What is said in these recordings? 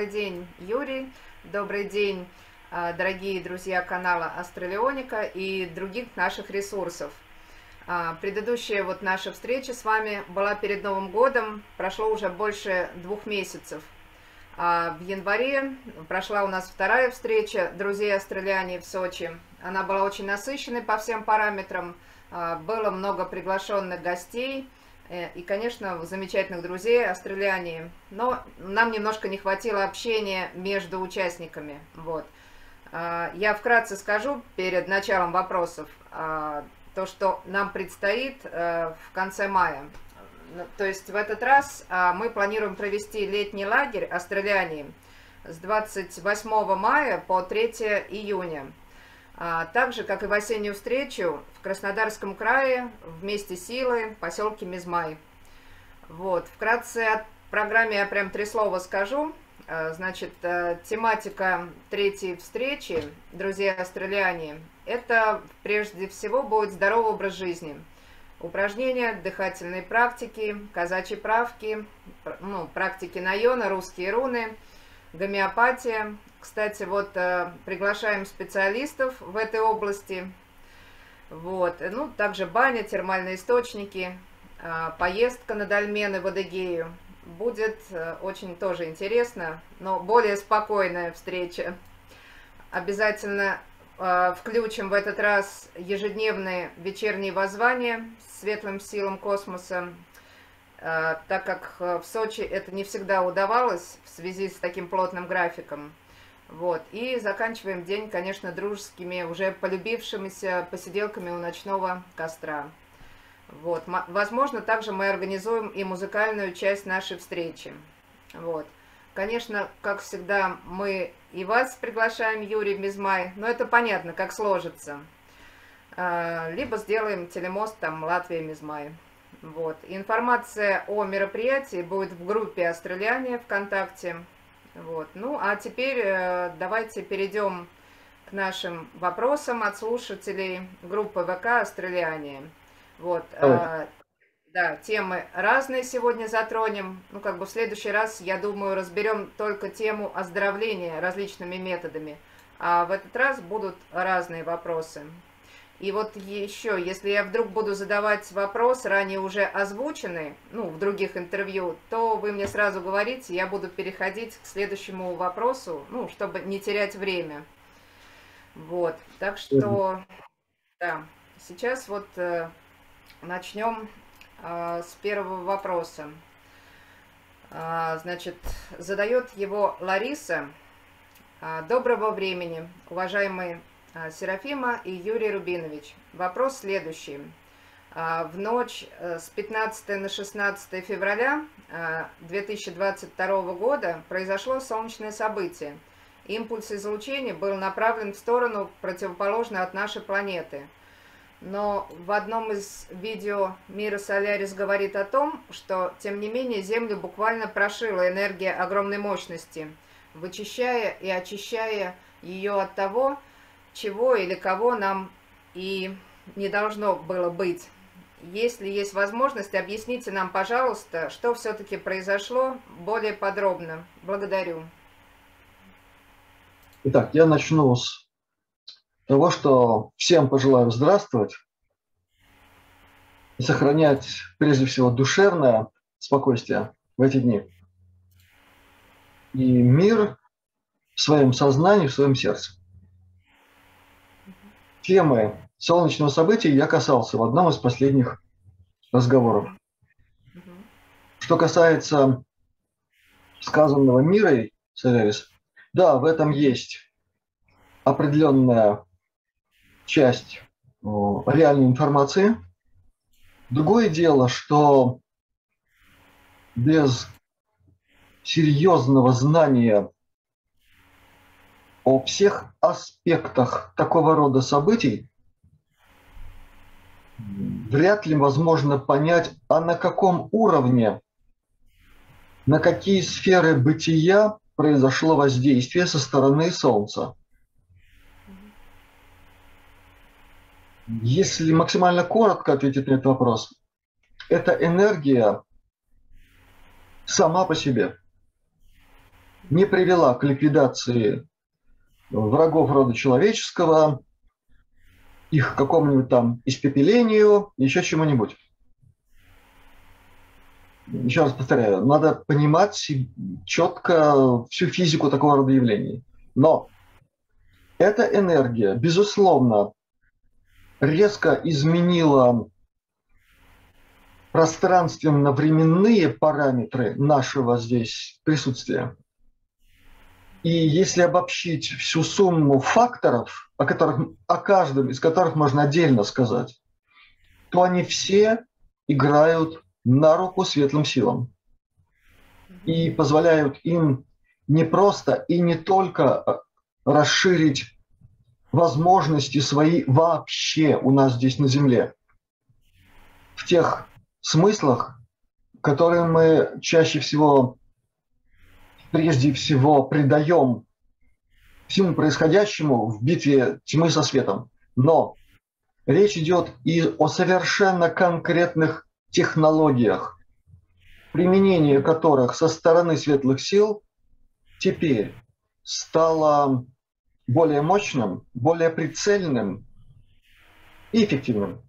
Добрый день, Юрий. Добрый день, а, дорогие друзья канала Астралионика и других наших ресурсов. А, предыдущая вот наша встреча с вами была перед Новым годом, прошло уже больше двух месяцев. А в январе прошла у нас вторая встреча друзей Австралиане в Сочи. Она была очень насыщенной по всем параметрам, было много приглашенных гостей и, конечно, замечательных друзей Австралиане. Но нам немножко не хватило общения между участниками. Вот. Я вкратце скажу перед началом вопросов то, что нам предстоит э, в конце мая. Ну, то есть в этот раз а, мы планируем провести летний лагерь Австралиане с 28 мая по 3 июня. А, так же, как и в осеннюю встречу в Краснодарском крае, в месте силы, поселке Мизмай. Вот, вкратце о программе я прям три слова скажу. А, значит, э, тематика третьей встречи, друзья австралиане, это прежде всего будет здоровый образ жизни. Упражнения, дыхательные практики, казачьи правки, ну, практики найона, русские руны, гомеопатия. Кстати, вот э, приглашаем специалистов в этой области. Вот. Ну, также баня, термальные источники, э, поездка на дольмены в Адыгею будет э, очень тоже интересно, но более спокойная встреча. Обязательно э, включим в этот раз ежедневные вечерние воззвания светлым силам космоса, э, так как в Сочи это не всегда удавалось в связи с таким плотным графиком. Вот. И заканчиваем день, конечно, дружескими, уже полюбившимися посиделками у ночного костра. Вот. Возможно, также мы организуем и музыкальную часть нашей встречи. Вот. Конечно, как всегда, мы и вас приглашаем, Юрий Мизмай, но это понятно, как сложится. А, либо сделаем телемост там Латвия-Мизмай. Вот. Информация о мероприятии будет в группе Австралиане ВКонтакте. Вот. Ну, а теперь э, давайте перейдем к нашим вопросам от слушателей группы ВК Австралиане. Вот. А, да, темы разные сегодня затронем. Ну, как бы в следующий раз, я думаю, разберем только тему оздоровления различными методами. А в этот раз будут разные вопросы. И вот еще, если я вдруг буду задавать вопрос, ранее уже озвученный, ну, в других интервью, то вы мне сразу говорите, я буду переходить к следующему вопросу, ну, чтобы не терять время. Вот, так что, да, сейчас вот э, Начнем э, с первого вопроса. Э, значит, задает его Лариса. Э, доброго времени, уважаемые э, Серафима и Юрий Рубинович. Вопрос следующий. Э, в ночь с 15 на 16 февраля 2022 года произошло солнечное событие. Импульс излучения был направлен в сторону, противоположную от нашей планеты – но в одном из видео Мира Солярис говорит о том, что, тем не менее, Землю буквально прошила энергия огромной мощности, вычищая и очищая ее от того, чего или кого нам и не должно было быть. Если есть возможность, объясните нам, пожалуйста, что все-таки произошло более подробно. Благодарю. Итак, я начну с того, что всем пожелаю здравствовать и сохранять прежде всего душевное спокойствие в эти дни. И мир в своем сознании, в своем сердце. Темы солнечного события я касался в одном из последних разговоров. Что касается сказанного мирой, Саверис, да, в этом есть определенная часть реальной информации. Другое дело, что без серьезного знания о всех аспектах такого рода событий вряд ли возможно понять, а на каком уровне, на какие сферы бытия произошло воздействие со стороны Солнца. Если максимально коротко ответить на этот вопрос, это энергия сама по себе. не привела к ликвидации врагов рода человеческого, их какому-нибудь там испепелению, еще чему-нибудь. Еще раз повторяю, надо понимать четко всю физику такого рода явлений. Но эта энергия, безусловно, резко изменила пространственно-временные параметры нашего здесь присутствия. И если обобщить всю сумму факторов, о, которых, о каждом из которых можно отдельно сказать, то они все играют на руку светлым силам. И позволяют им не просто и не только э, расширить возможности свои вообще у нас здесь на Земле, в тех смыслах, которые мы чаще всего, прежде всего, придаем всему происходящему в битве тьмы со светом. Но речь идет и о совершенно конкретных технологиях, применение которых со стороны светлых сил теперь стало более мощным, более прицельным и эффективным.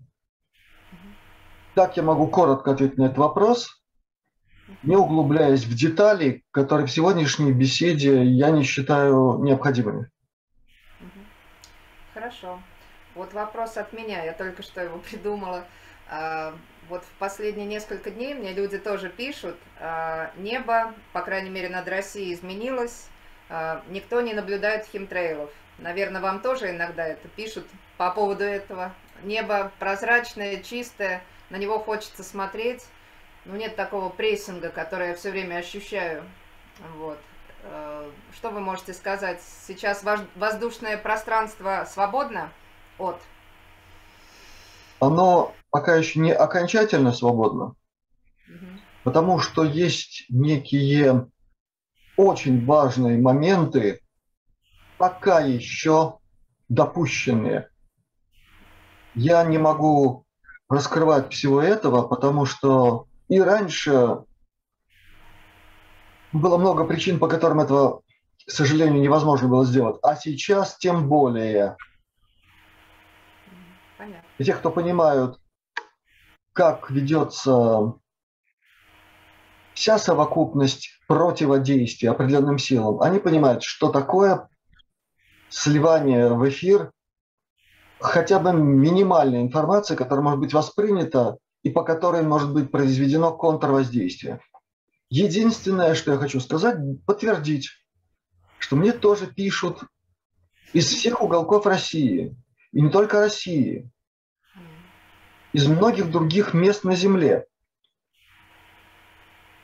Так я могу коротко ответить на этот вопрос, не углубляясь в детали, которые в сегодняшней беседе я не считаю необходимыми. Хорошо. Вот вопрос от меня, я только что его придумала. А, вот в последние несколько дней мне люди тоже пишут, а, небо, по крайней мере, над Россией изменилось, а, никто не наблюдает химтрейлов. Наверное, вам тоже иногда это пишут по поводу этого. Небо прозрачное, чистое, на него хочется смотреть. Ну, нет такого прессинга, который я все время ощущаю. Вот. Э, что вы можете сказать? Сейчас воздушное пространство свободно от? Оно пока еще не окончательно свободно, угу. потому что есть некие очень важные моменты, пока еще допущенные. Я не могу раскрывать всего этого, потому что и раньше было много причин, по которым этого, к сожалению, невозможно было сделать. А сейчас тем более. Понятно. И те, кто понимают, как ведется вся совокупность противодействия определенным силам, они понимают, что такое сливание в эфир хотя бы минимальной информации, которая может быть воспринята и по которой может быть произведено контрвоздействие. Единственное, что я хочу сказать, подтвердить, что мне тоже пишут из всех уголков России, и не только России, из многих других мест на Земле,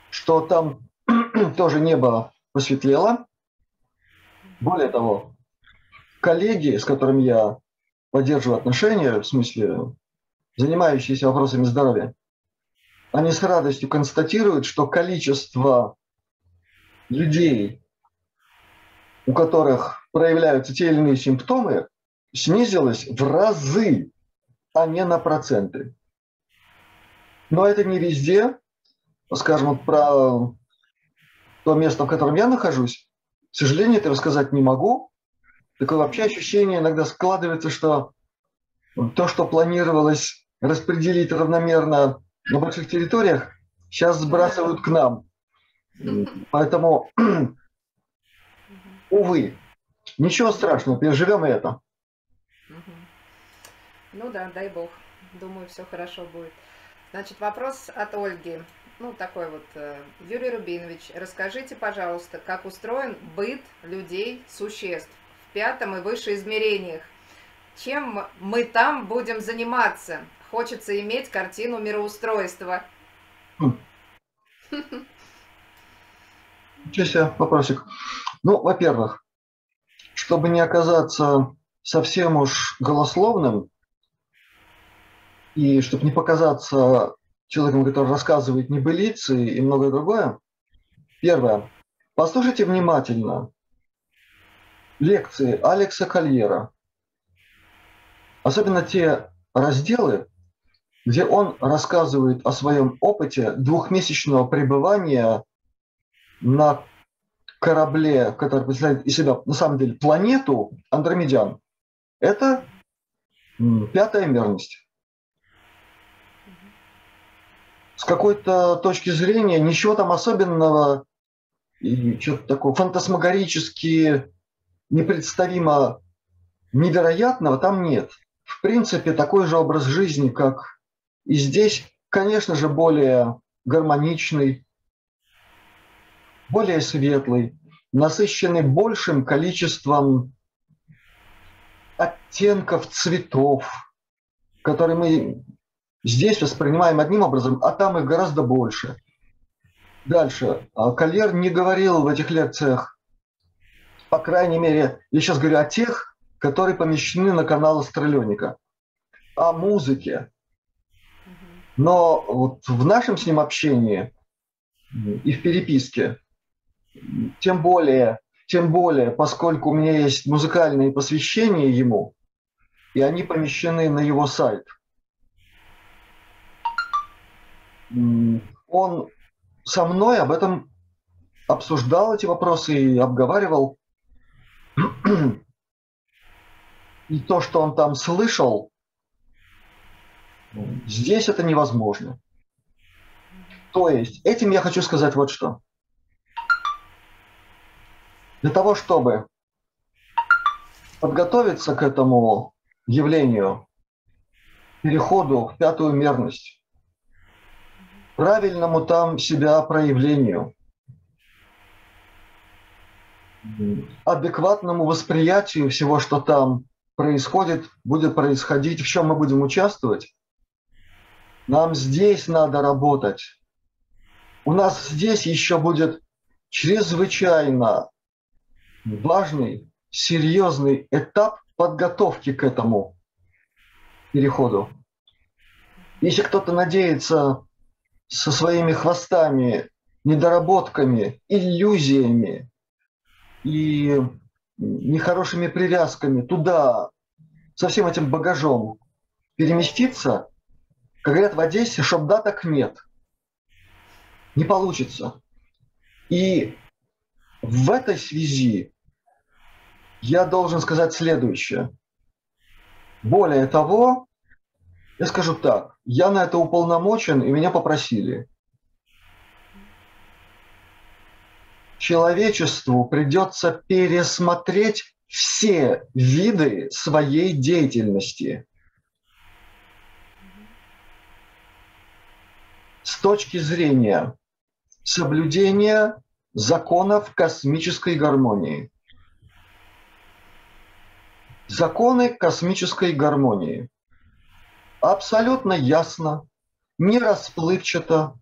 что там тоже небо посветлело. Более того, коллеги, с которыми я поддерживаю отношения, в смысле занимающиеся вопросами здоровья, они с радостью констатируют, что количество людей, у которых проявляются те или иные симптомы, снизилось в разы, а не на проценты. Но это не везде. Скажем, про то место, в котором я нахожусь, к сожалению, этого сказать не могу, такое вообще ощущение иногда складывается, что то, что планировалось распределить равномерно на больших территориях, сейчас сбрасывают к нам. Поэтому, увы, ничего страшного, переживем это. Ну да, дай бог. Думаю, все хорошо будет. Значит, вопрос от Ольги. Ну, такой вот. Э, Юрий Рубинович, расскажите, пожалуйста, как устроен быт людей, существ пятом и выше измерениях. Чем мы там будем заниматься? Хочется иметь картину мироустройства. Ничего себе, вопросик. Ну, во-первых, чтобы не оказаться совсем уж голословным, и чтобы не показаться человеком, который рассказывает небылицы и многое другое, первое, послушайте внимательно лекции Алекса Кольера, особенно те разделы, где он рассказывает о своем опыте двухмесячного пребывания на корабле, который представляет из себя на самом деле планету Андромедян, это пятая мерность. С какой-то точки зрения ничего там особенного и что-то такое фантасмагорически непредставимо невероятного там нет. В принципе, такой же образ жизни, как и здесь, конечно же, более гармоничный, более светлый, насыщенный большим количеством оттенков цветов, которые мы здесь воспринимаем одним образом, а там их гораздо больше. Дальше. А Кольер не говорил в этих лекциях, по крайней мере, я сейчас говорю о тех, которые помещены на канал Астралёника, о музыке. Но вот в нашем с ним общении и в переписке, тем более, тем более, поскольку у меня есть музыкальные посвящения ему, и они помещены на его сайт, он со мной об этом обсуждал эти вопросы и обговаривал. И то, что он там слышал, здесь это невозможно. То есть, этим я хочу сказать вот что. Для того, чтобы подготовиться к этому явлению, переходу в пятую мерность, правильному там себя проявлению, адекватному восприятию всего, что там происходит, будет происходить, в чем мы будем участвовать, нам здесь надо работать. У нас здесь еще будет чрезвычайно важный, серьезный этап подготовки к этому переходу. Если кто-то надеется со своими хвостами, недоработками, иллюзиями и нехорошими привязками туда, со всем этим багажом переместиться, как говорят в Одессе, да, так нет. Не получится. И в этой связи я должен сказать следующее. Более того, я скажу так, я на это уполномочен, и меня попросили. Человечеству придется пересмотреть все виды своей деятельности. С точки зрения соблюдения законов космической гармонии. Законы космической гармонии. Абсолютно ясно, не расплывчато,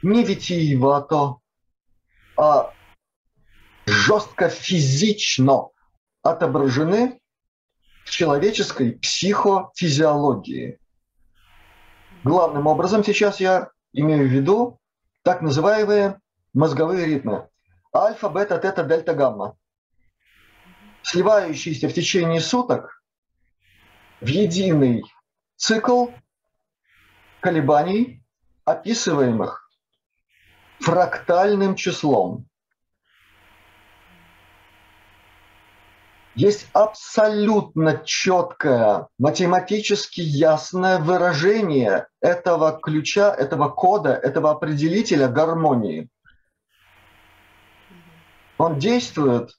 не витиевато, а жестко физично отображены в человеческой психофизиологии. Главным образом сейчас я имею в виду так называемые мозговые ритмы. Альфа, бета, тета, дельта, гамма. Сливающиеся в течение суток в единый цикл колебаний, описываемых фрактальным числом. Есть абсолютно четкое, математически ясное выражение этого ключа, этого кода, этого определителя гармонии. Он действует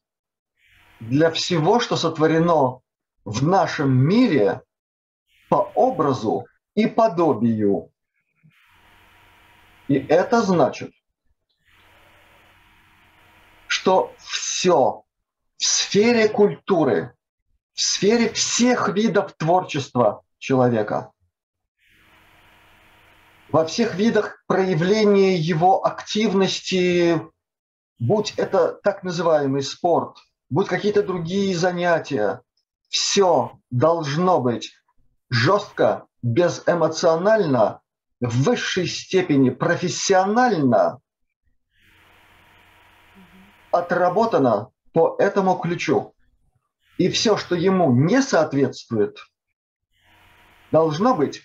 для всего, что сотворено в нашем мире по образу и подобию. И это значит, что все в сфере культуры, в сфере всех видов творчества человека, во всех видах проявления его активности, будь это так называемый спорт, будь какие-то другие занятия, все должно быть жестко, безэмоционально, в высшей степени профессионально отработано по этому ключу. И все, что ему не соответствует, должно быть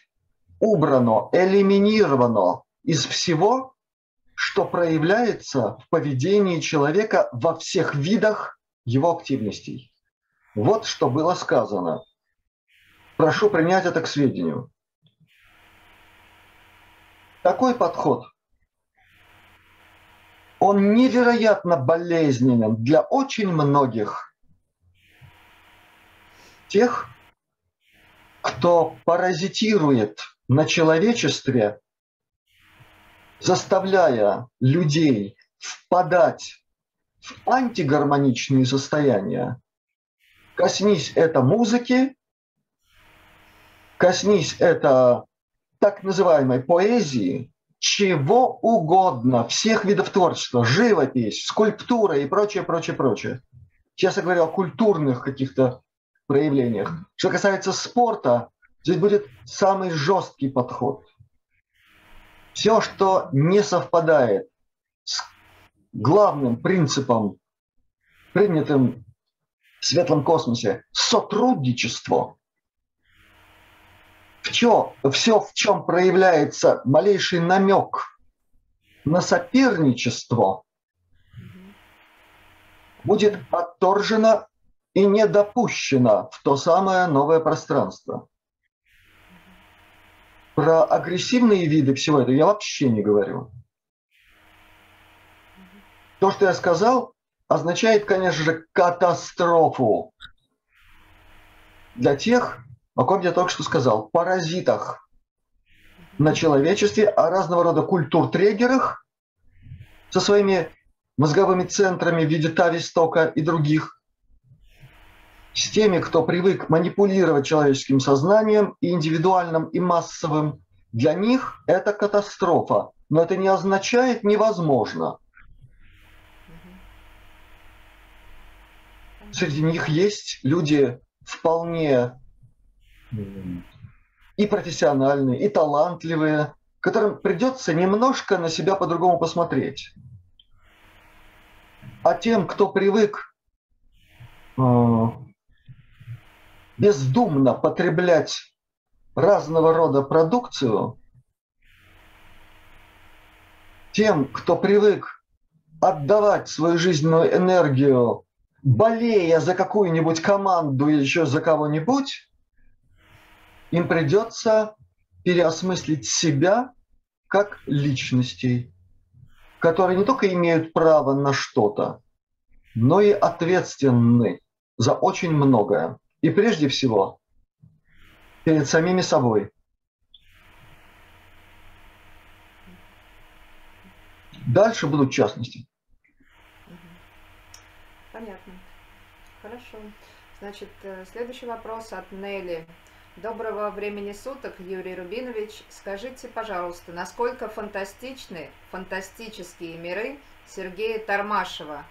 убрано, элиминировано из всего, что проявляется в поведении человека во всех видах его активностей. Вот что было сказано. Прошу принять это к сведению. Такой подход, он невероятно болезненен для очень многих тех, кто паразитирует на человечестве, заставляя людей впадать в антигармоничные состояния. Коснись это музыки, коснись это так называемой поэзии, чего угодно, всех видов творчества, живопись, скульптура и прочее, прочее, прочее. Сейчас я говорю о культурных каких-то проявлениях. Что касается спорта, здесь будет самый жесткий подход. Все, что не совпадает с главным принципом, принятым в светлом космосе, сотрудничество, все, все, в чем проявляется малейший намек на соперничество, будет отторжено и не допущено в то самое новое пространство. Про агрессивные виды всего этого я вообще не говорю. То, что я сказал, означает, конечно же, катастрофу для тех, о ком я только что сказал, паразитах на человечестве, о разного рода культур-трегерах со своими мозговыми центрами в виде Тавистока и других, с теми, кто привык манипулировать человеческим сознанием и индивидуальным, и массовым, для них это катастрофа. Но это не означает невозможно. Среди них есть люди вполне и профессиональные, и талантливые, которым придется немножко на себя по-другому посмотреть. А тем, кто привык э, бездумно потреблять разного рода продукцию, тем, кто привык отдавать свою жизненную энергию, болея за какую-нибудь команду или еще за кого-нибудь, им придется переосмыслить себя как личностей, которые не только имеют право на что-то, но и ответственны за очень многое. И прежде всего перед самими собой. Дальше будут частности. Понятно. Хорошо. Значит, э, следующий вопрос от Нелли. Доброго времени суток, Юрий Рубинович. Скажите, пожалуйста, насколько фантастичны фантастические миры Сергея Тормашева,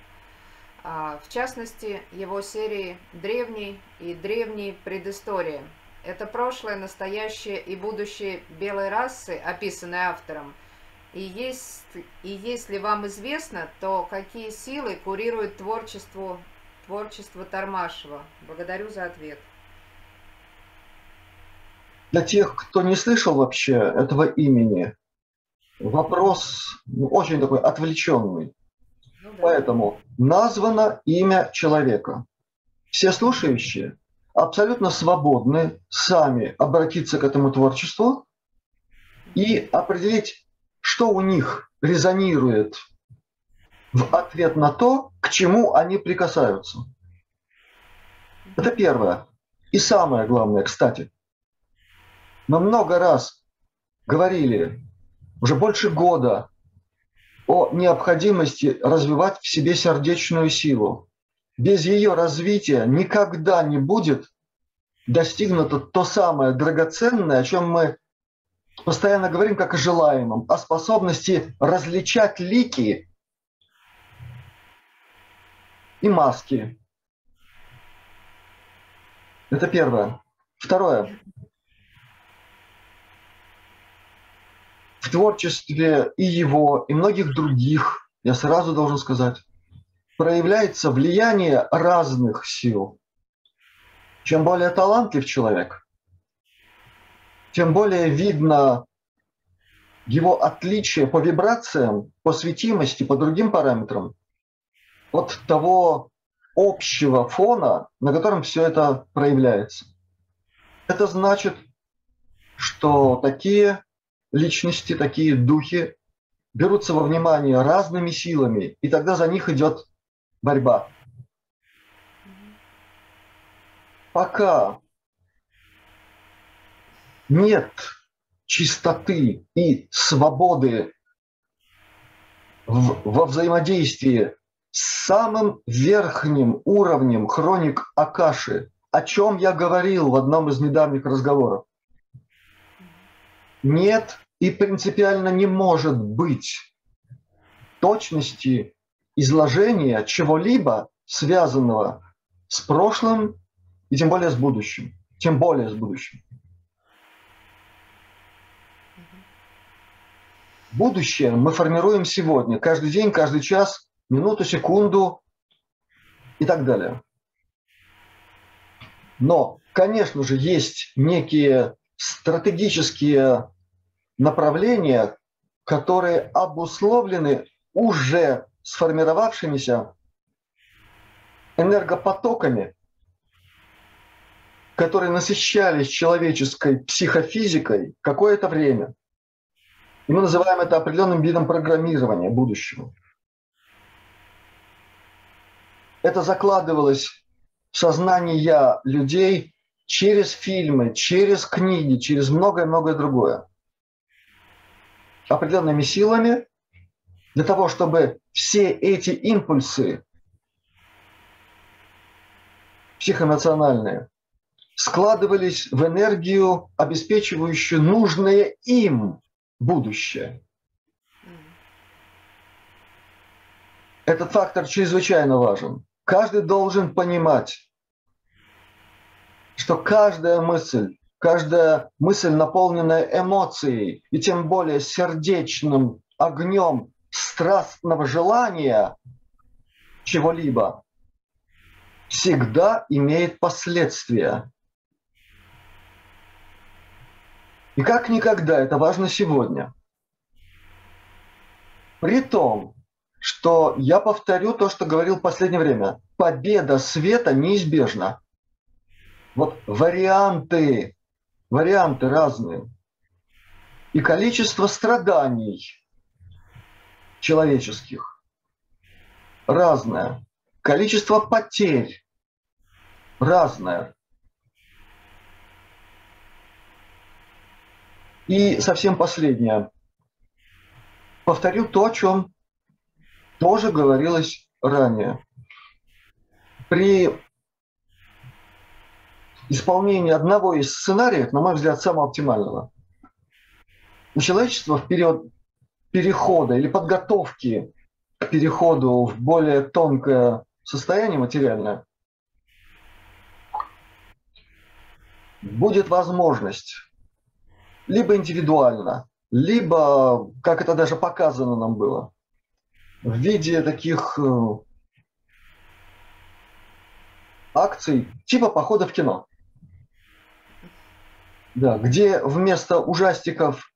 а, в частности, его серии «Древний» и «Древний предыстория». Это прошлое, настоящее и будущее белой расы, описанное автором. И, есть, и если вам известно, то какие силы курируют творчество, творчество Тормашева? Благодарю за ответ для тех, кто не слышал вообще этого имени, вопрос ну, очень такой отвлеченный. Ну, да. Поэтому названо имя человека. Все слушающие абсолютно свободны сами обратиться к этому творчеству и определить, что у них резонирует в ответ на то, к чему они прикасаются. Это первое. И самое главное, кстати – мы много раз говорили, уже больше года, о необходимости развивать в себе сердечную силу. Без ее развития никогда не будет достигнуто то самое драгоценное, о чем мы постоянно говорим как о желаемом, о способности различать лики и маски. Это первое. Второе. В творчестве и его, и многих других, я сразу должен сказать, проявляется влияние разных сил. Чем более талантлив человек, тем более видно его отличие по вибрациям, по светимости, по другим параметрам от того общего фона, на котором все это проявляется. Это значит, что такие личности, такие духи берутся во внимание разными силами, и тогда за них идет борьба. Пока нет чистоты и свободы в, во взаимодействии с самым верхним уровнем хроник Акаши, о чем я говорил в одном из недавних разговоров. Нет и принципиально не может быть точности изложения чего-либо связанного с прошлым и тем более с будущим. Тем более с будущим. Будущее мы формируем сегодня, каждый день, каждый час, минуту, секунду и так далее. Но, конечно же, есть некие стратегические направления, которые обусловлены уже сформировавшимися энергопотоками, которые насыщались человеческой психофизикой какое-то время. И мы называем это определенным видом программирования будущего. Это закладывалось в сознание людей через фильмы, через книги, через многое-многое другое. Определенными силами для того, чтобы все эти импульсы психоэмоциональные складывались в энергию, обеспечивающую нужное им будущее. Этот фактор чрезвычайно важен. Каждый должен понимать, что каждая мысль, каждая мысль, наполненная эмоцией и тем более сердечным огнем страстного желания чего-либо, всегда имеет последствия. И как никогда это важно сегодня. При том, что я повторю то, что говорил в последнее время. Победа света неизбежна. Вот варианты, варианты разные. И количество страданий человеческих разное. Количество потерь разное. И совсем последнее. Повторю то, о чем тоже говорилось ранее. При исполнение одного из сценариев, на мой взгляд, самого оптимального. У человечества в период перехода или подготовки к переходу в более тонкое состояние материальное будет возможность либо индивидуально, либо, как это даже показано нам было, в виде таких э, акций типа похода в кино да, где вместо ужастиков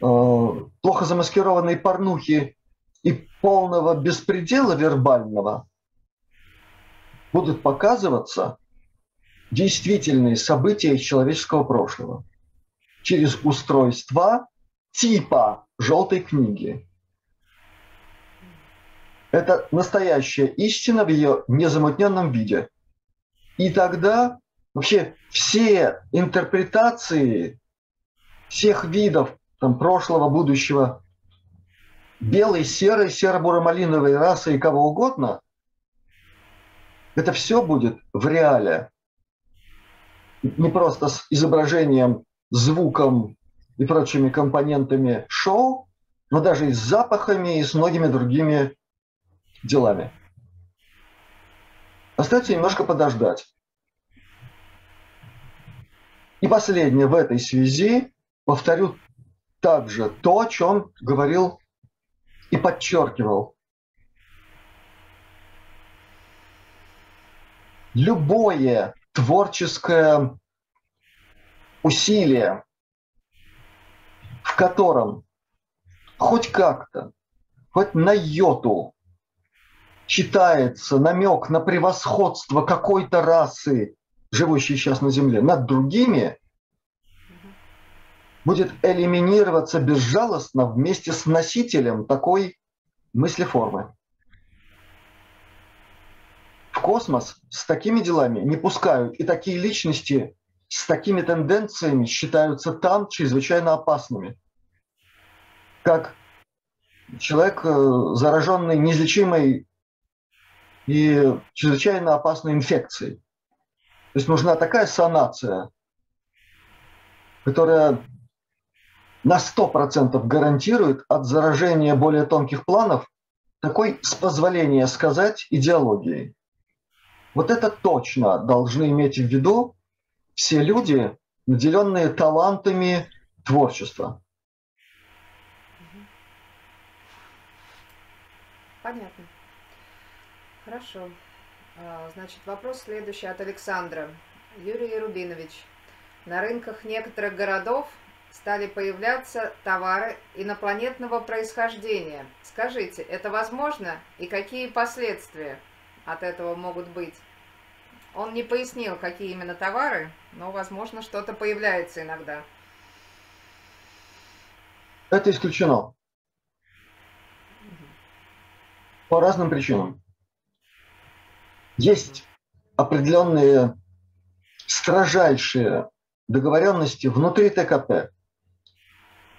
э, плохо замаскированной порнухи и полного беспредела вербального будут показываться действительные события человеческого прошлого через устройства типа желтой книги. Это настоящая истина в ее незамутненном виде. И тогда вообще все интерпретации всех видов там, прошлого, будущего, белой, серой, серо-буро-малиновой расы и кого угодно, это все будет в реале. Не просто с изображением, звуком и прочими компонентами шоу, но даже и с запахами, и с многими другими делами. Остается немножко подождать. И последнее в этой связи, повторю также то, о чем говорил и подчеркивал. Любое творческое усилие, в котором хоть как-то, хоть на йоту читается намек на превосходство какой-то расы, живущей сейчас на Земле, над другими, будет элиминироваться безжалостно вместе с носителем такой мыслеформы. В космос с такими делами не пускают, и такие личности с такими тенденциями считаются там чрезвычайно опасными. Как человек, э, зараженный неизлечимой и чрезвычайно опасной инфекцией. То есть нужна такая санация, которая на 100% гарантирует от заражения более тонких планов такой, с позволения сказать, идеологией. Вот это точно должны иметь в виду все люди, наделенные талантами творчества. Понятно. Хорошо. А, значит, вопрос следующий от Александра. Юрий Рубинович, на рынках некоторых городов стали появляться товары инопланетного происхождения. Скажите, это возможно и какие последствия от этого могут быть? Он не пояснил, какие именно товары, но, возможно, что-то появляется иногда. Это исключено. По разным причинам. Есть определенные строжайшие договоренности внутри ТКП.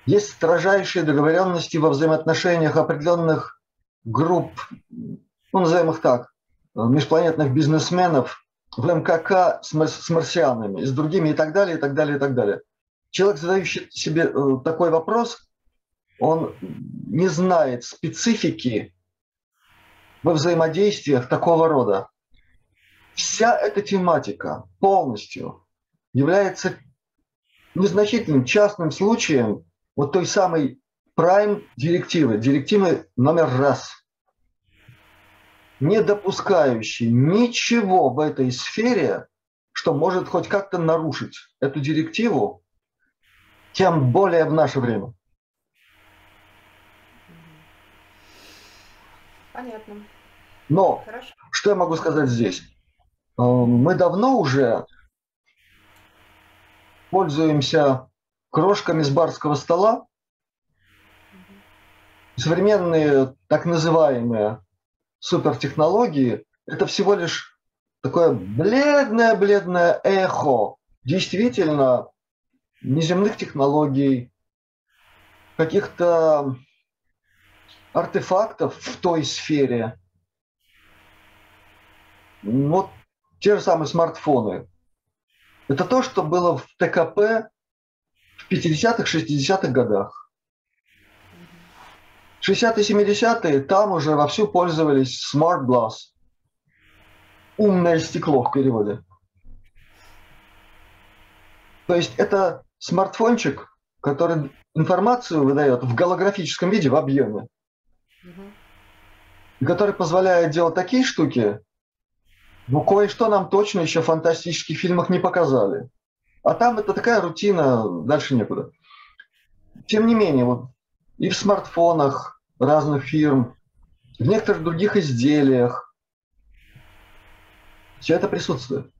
Есть строжайшие договоренности во взаимоотношениях определенных групп, ну, назовем их так, межпланетных бизнесменов в МКК с, с марсианами, с другими и так далее, и так далее, и так далее. Человек, задающий себе э, такой вопрос, он не знает специфики во взаимодействиях такого рода. Вся эта тематика полностью является незначительным частным случаем вот той самой Prime директивы, директивы номер раз – не допускающий ничего в этой сфере, что может хоть как-то нарушить эту директиву, тем более в наше время. Понятно. Но Хорошо. что я могу сказать здесь? Э, мы давно уже пользуемся крошками с барского стола. Современные так называемые супертехнологии – это всего лишь такое бледное-бледное эхо действительно неземных технологий, каких-то артефактов в той сфере. Вот те же самые смартфоны. Это то, что было в ТКП в 50-х, 60-х годах. 60-е, 70-е там уже вовсю пользовались Smart Glass. Умное стекло в переводе. То есть это смартфончик, который информацию выдает в голографическом виде, в объеме. И который позволяет делать такие штуки, ну, кое-что нам точно еще в фантастических фильмах не показали. А там это такая рутина, дальше некуда. Тем не менее, вот и в смартфонах разных фирм, в некоторых других изделиях. Все это присутствует.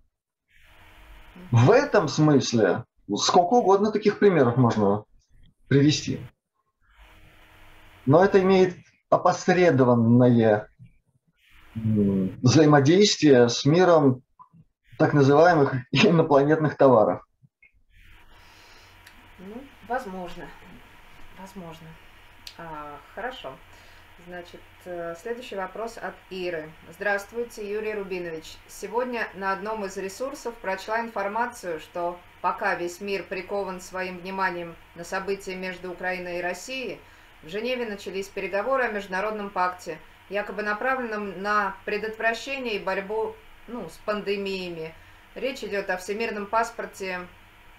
В этом смысле сколько угодно таких примеров можно привести. Но это имеет опосредованное взаимодействие с миром так называемых инопланетных товаров. Ну, возможно. Возможно. А, хорошо. Значит, э, следующий вопрос от Иры. Здравствуйте, Юрий Рубинович. Сегодня на одном из ресурсов прочла информацию, что пока весь мир прикован своим вниманием на события между Украиной и Россией, в Женеве начались переговоры о международном пакте, якобы направленном на предотвращение и борьбу ну, с пандемиями. Речь идет о всемирном паспорте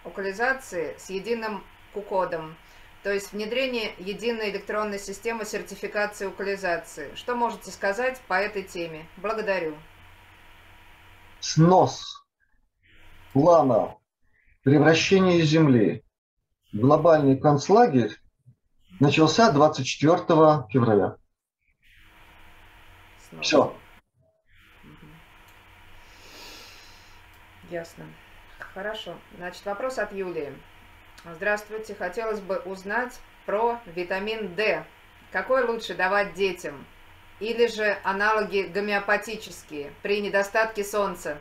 локализации с единым КУ-кодом – то есть внедрение единой электронной системы сертификации укализации. Что можете сказать по этой теме? Благодарю. Снос плана превращения Земли в глобальный концлагерь начался 24 февраля. Снова. Все. Мгм. Ясно. Хорошо. Значит, вопрос от Юлии. Здравствуйте. Хотелось бы узнать про витамин D. Какой лучше давать детям? Или же аналоги гомеопатические при недостатке солнца?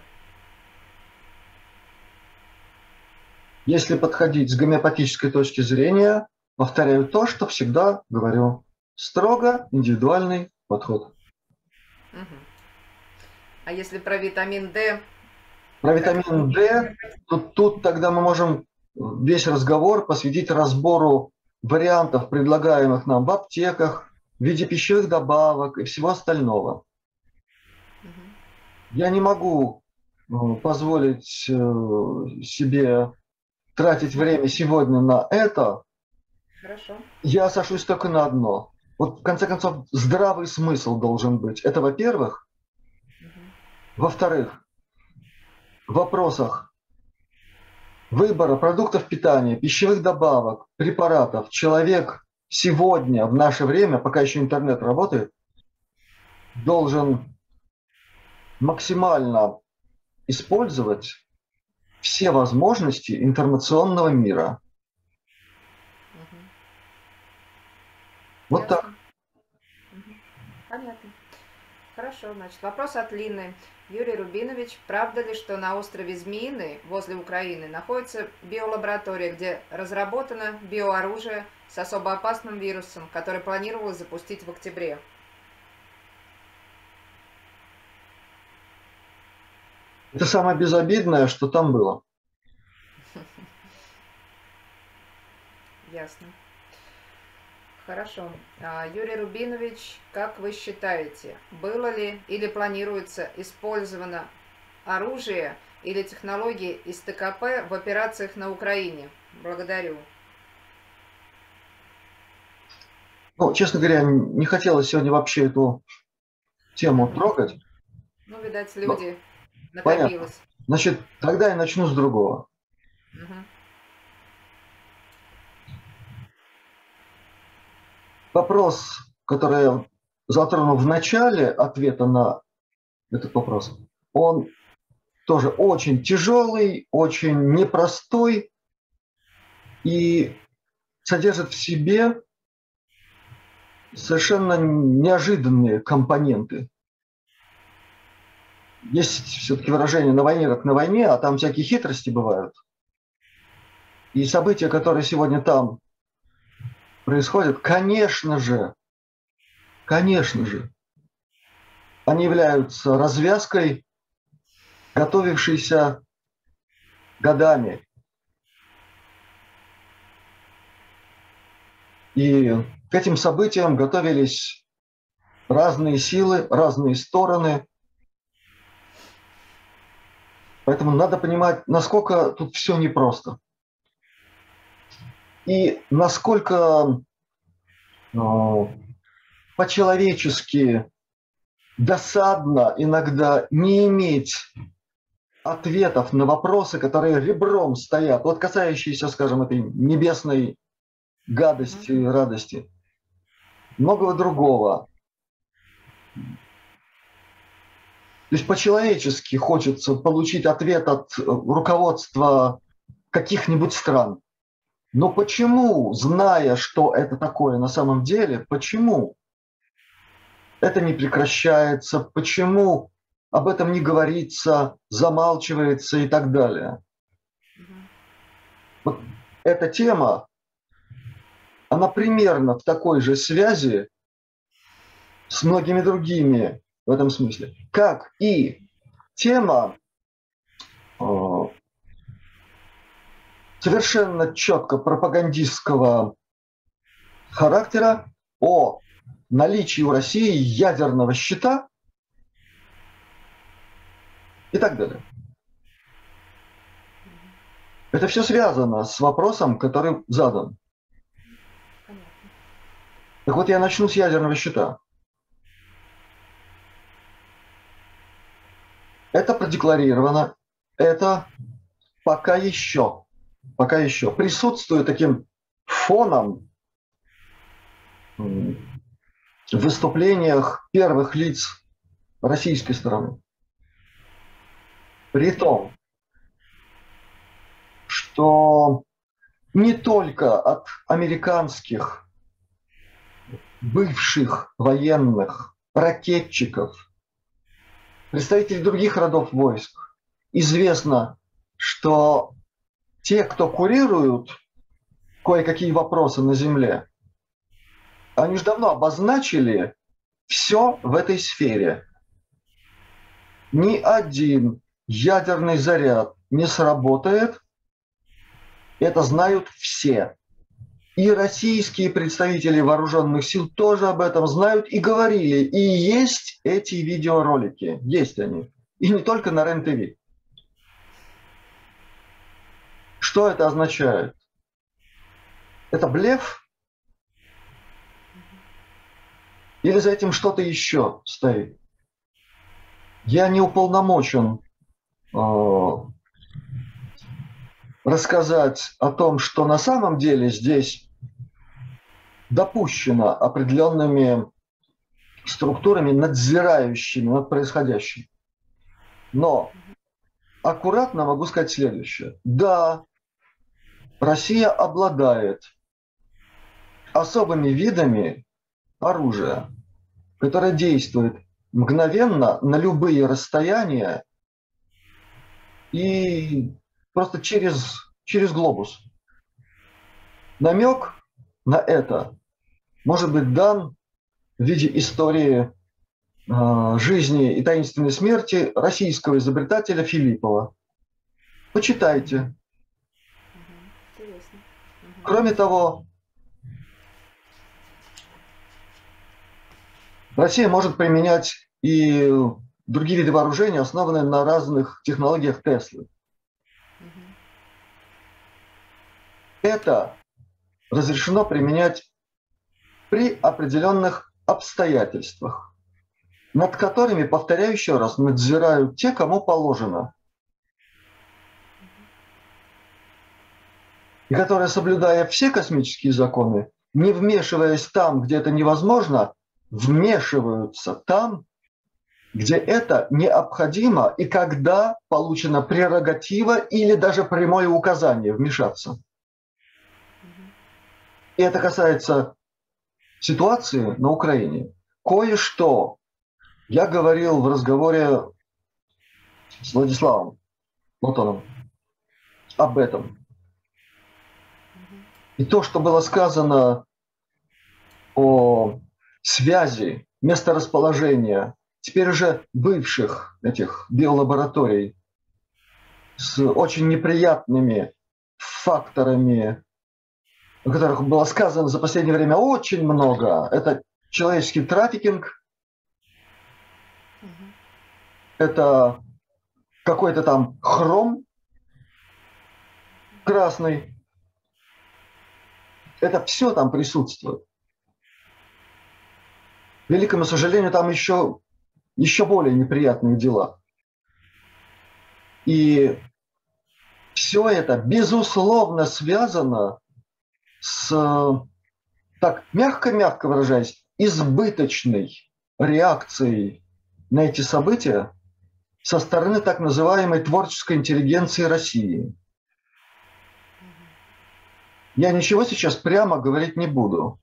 Если подходить с гомеопатической точки зрения, повторяю то, что всегда говорю. Строго индивидуальный подход. А если про витамин D? Про витамин D, тут, тут тогда мы можем весь разговор посвятить разбору вариантов, предлагаемых нам в аптеках, в виде пищевых добавок и всего остального. Я не могу э, позволить э, себе тратить время сегодня на это. Хорошо. Я сошлюсь только на одно. Вот, в конце концов, здравый смысл должен быть. Это, во-первых. Во-вторых, в вопросах выбора продуктов питания, пищевых добавок, препаратов человек сегодня, в наше время, пока еще интернет работает, должен максимально использовать все возможности информационного мира. Вот Ясно. так. Понятно. Хорошо, значит, вопрос от Лины. Юрий Рубинович, правда ли, что на острове Змеиный, возле Украины, находится биолаборатория, где разработано биооружие с особо опасным вирусом, который планировалось запустить в октябре? Это самое безобидное, что там было. Ясно. Хорошо. А, Юрий Рубинович, как вы считаете, было ли или планируется использовано оружие или технологии из ТКП в операциях на Украине? Благодарю. Ну, честно говоря, не хотелось сегодня вообще эту тему трогать. Ну, видать, люди понятно. накопилось. Значит, тогда я начну с другого. Мгм. Вопрос, который я затронул в начале ответа на этот вопрос, он тоже очень тяжелый, очень непростой и содержит в себе совершенно неожиданные компоненты. Есть все-таки выражение «на войне как на войне», а там всякие хитрости бывают. И события, которые сегодня там происходят, конечно же, конечно же, они являются развязкой, готовившейся годами. И к этим событиям готовились разные силы, разные стороны. Поэтому надо понимать, насколько тут все непросто. И насколько э, по-человечески досадно иногда не иметь ответов на вопросы, которые ребром стоят, вот касающиеся, скажем, этой небесной гадости и радости, многого другого. То есть по-человечески хочется получить ответ от э, руководства каких-нибудь стран. Но почему, зная, что это такое на самом деле, почему это не прекращается, почему об этом не говорится, замалчивается и так далее? Вот эта тема, она примерно в такой же связи с многими другими в этом смысле, как и тема э, совершенно четко пропагандистского характера о наличии у России ядерного щита и так далее. Это все связано с вопросом, который задан. Так вот, я начну с ядерного щита. Это продекларировано, это пока еще, пока еще присутствует таким фоном в выступлениях первых лиц российской стороны. При том, что не только от американских бывших военных, ракетчиков, представителей других родов войск, известно, что те, кто курируют кое-какие вопросы на Земле, они же давно обозначили все в этой сфере. Ни один ядерный заряд не сработает, это знают все. И российские представители вооруженных сил тоже об этом знают и говорили. И есть эти видеоролики, есть они. И не только на РЕН-ТВ. Что это означает? Это блеф? Или за этим что-то еще стоит? Я не уполномочен э, рассказать о том, что на самом деле здесь допущено определенными структурами, надзирающими над происходящим. Но аккуратно могу сказать следующее. Да, Россия обладает особыми видами оружия, которое действует мгновенно на любые расстояния и просто через, через глобус. Намек на это может быть дан в виде истории э, жизни и таинственной смерти российского изобретателя Филиппова. Почитайте. Кроме того, Россия может применять и другие виды вооружения, основанные на разных технологиях Теслы. Это разрешено применять при определенных обстоятельствах, над которыми, повторяю еще раз, надзирают те, кому положено. И которые, соблюдая все космические законы, не вмешиваясь там, где это невозможно, вмешиваются там, где это необходимо и когда получена прерогатива или даже прямое указание вмешаться. И это касается ситуации на Украине. Кое-что я говорил в разговоре с Владиславом Лотоном об этом. И то, что было сказано о связи, месторасположения теперь уже бывших этих биолабораторий с очень неприятными факторами о которых было сказано за последнее время очень много. Это человеческий трафикинг, угу. это какой-то там хром красный. Это все там присутствует. К великому сожалению, там еще, еще более неприятные дела. И все это, безусловно, связано с, так мягко-мягко выражаясь, избыточной реакцией на эти события со стороны так называемой творческой интеллигенции России. Я ничего сейчас прямо говорить не буду.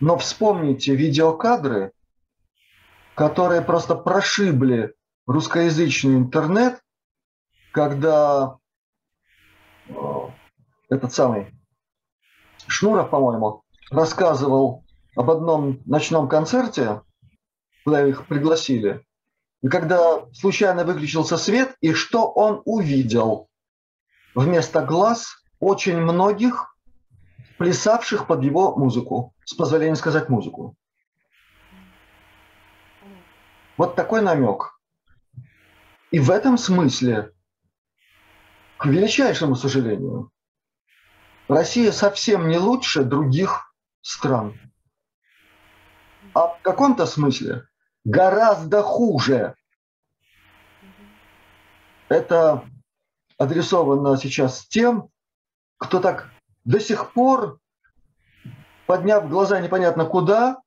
Но вспомните видеокадры, которые просто прошибли русскоязычный интернет, когда этот самый Шнуров, по-моему, рассказывал об одном ночном концерте, куда их пригласили. И когда случайно выключился свет, и что он увидел? Вместо глаз очень многих плясавших под его музыку, с позволения сказать музыку. Вот такой намек. И в этом смысле, к величайшему сожалению, Россия совсем не лучше других стран. А в каком-то смысле гораздо хуже. Это адресовано сейчас тем, кто так до сих пор подняв глаза непонятно куда,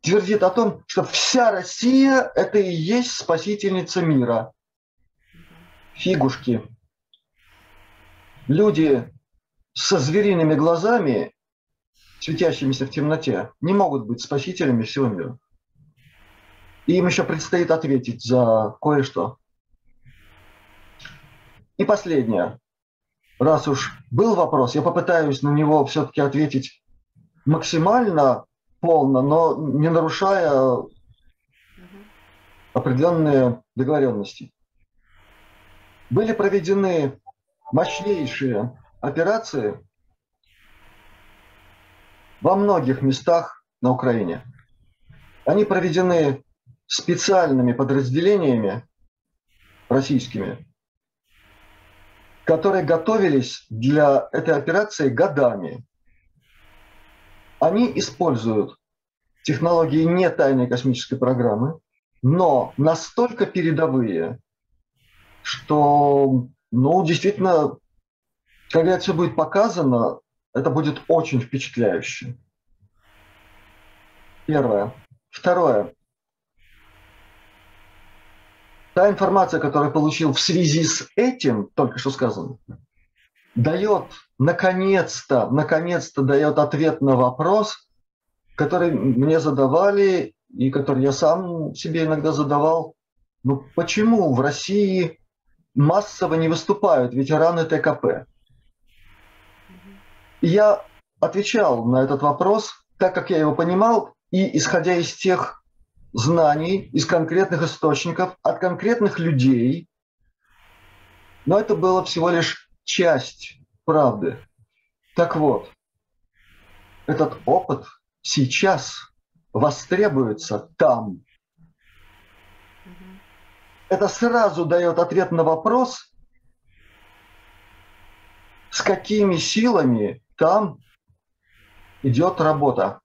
твердит о том, что вся Россия – это и есть спасительница мира. Фигушки. Люди со звериными глазами, светящимися в темноте, не могут быть спасителями всего мира. И им еще предстоит ответить за кое-что. И последнее. Раз уж был вопрос, я попытаюсь на него все-таки ответить максимально полно, но не нарушая определенные договоренности. Были проведены мощнейшие операции во многих местах на Украине. Они проведены специальными подразделениями российскими, которые готовились для этой операции годами. Они используют технологии не тайной космической программы, но настолько передовые, что, ну, действительно, когда это все будет показано, это будет очень впечатляюще. Первое. Второе. Та информация, которую получил в связи с этим, только что сказано, дает наконец-то, наконец-то дает ответ на вопрос, который мне задавали и который я сам себе иногда задавал. Ну почему в России массово не выступают ветераны ТКП? я отвечал на этот вопрос так, как я его понимал, и исходя из тех знаний, из конкретных источников, от конкретных людей. Но это было всего лишь часть правды. Так вот, этот опыт сейчас востребуется там. Это сразу дает ответ на вопрос, с какими силами там идет работа.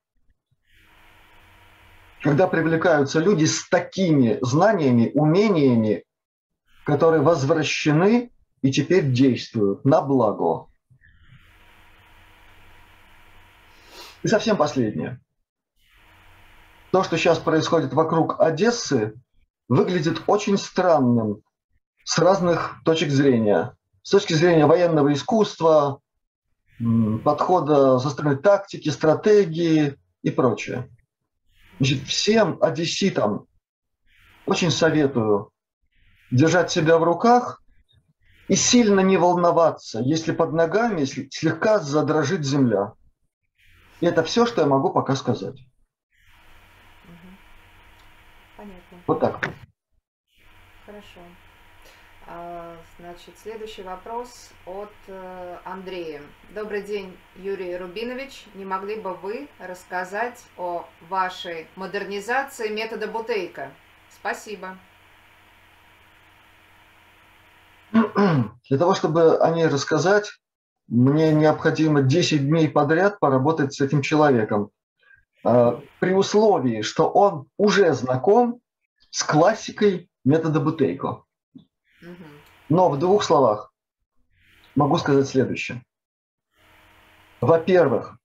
Когда привлекаются люди с такими знаниями, умениями, которые возвращены и теперь действуют на благо. И совсем последнее. То, что сейчас происходит вокруг Одессы, выглядит очень странным с разных точек зрения. С точки зрения военного искусства, подхода со стороны тактики, стратегии и прочее. Значит, всем одесситам очень советую держать себя в руках и сильно не волноваться, если под ногами слегка задрожит земля. И это все, что я могу пока сказать. Понятно. Вот так. Хорошо. А, значит, следующий вопрос от э, Андрея. Добрый день, Юрий Рубинович. Не могли бы вы рассказать о вашей модернизации метода Бутейка? Спасибо. Для того, чтобы о ней рассказать, мне необходимо 10 дней подряд поработать с этим человеком. А, при условии, что он уже знаком с классикой метода Бутейко. Но в двух словах могу сказать следующее. Во-первых,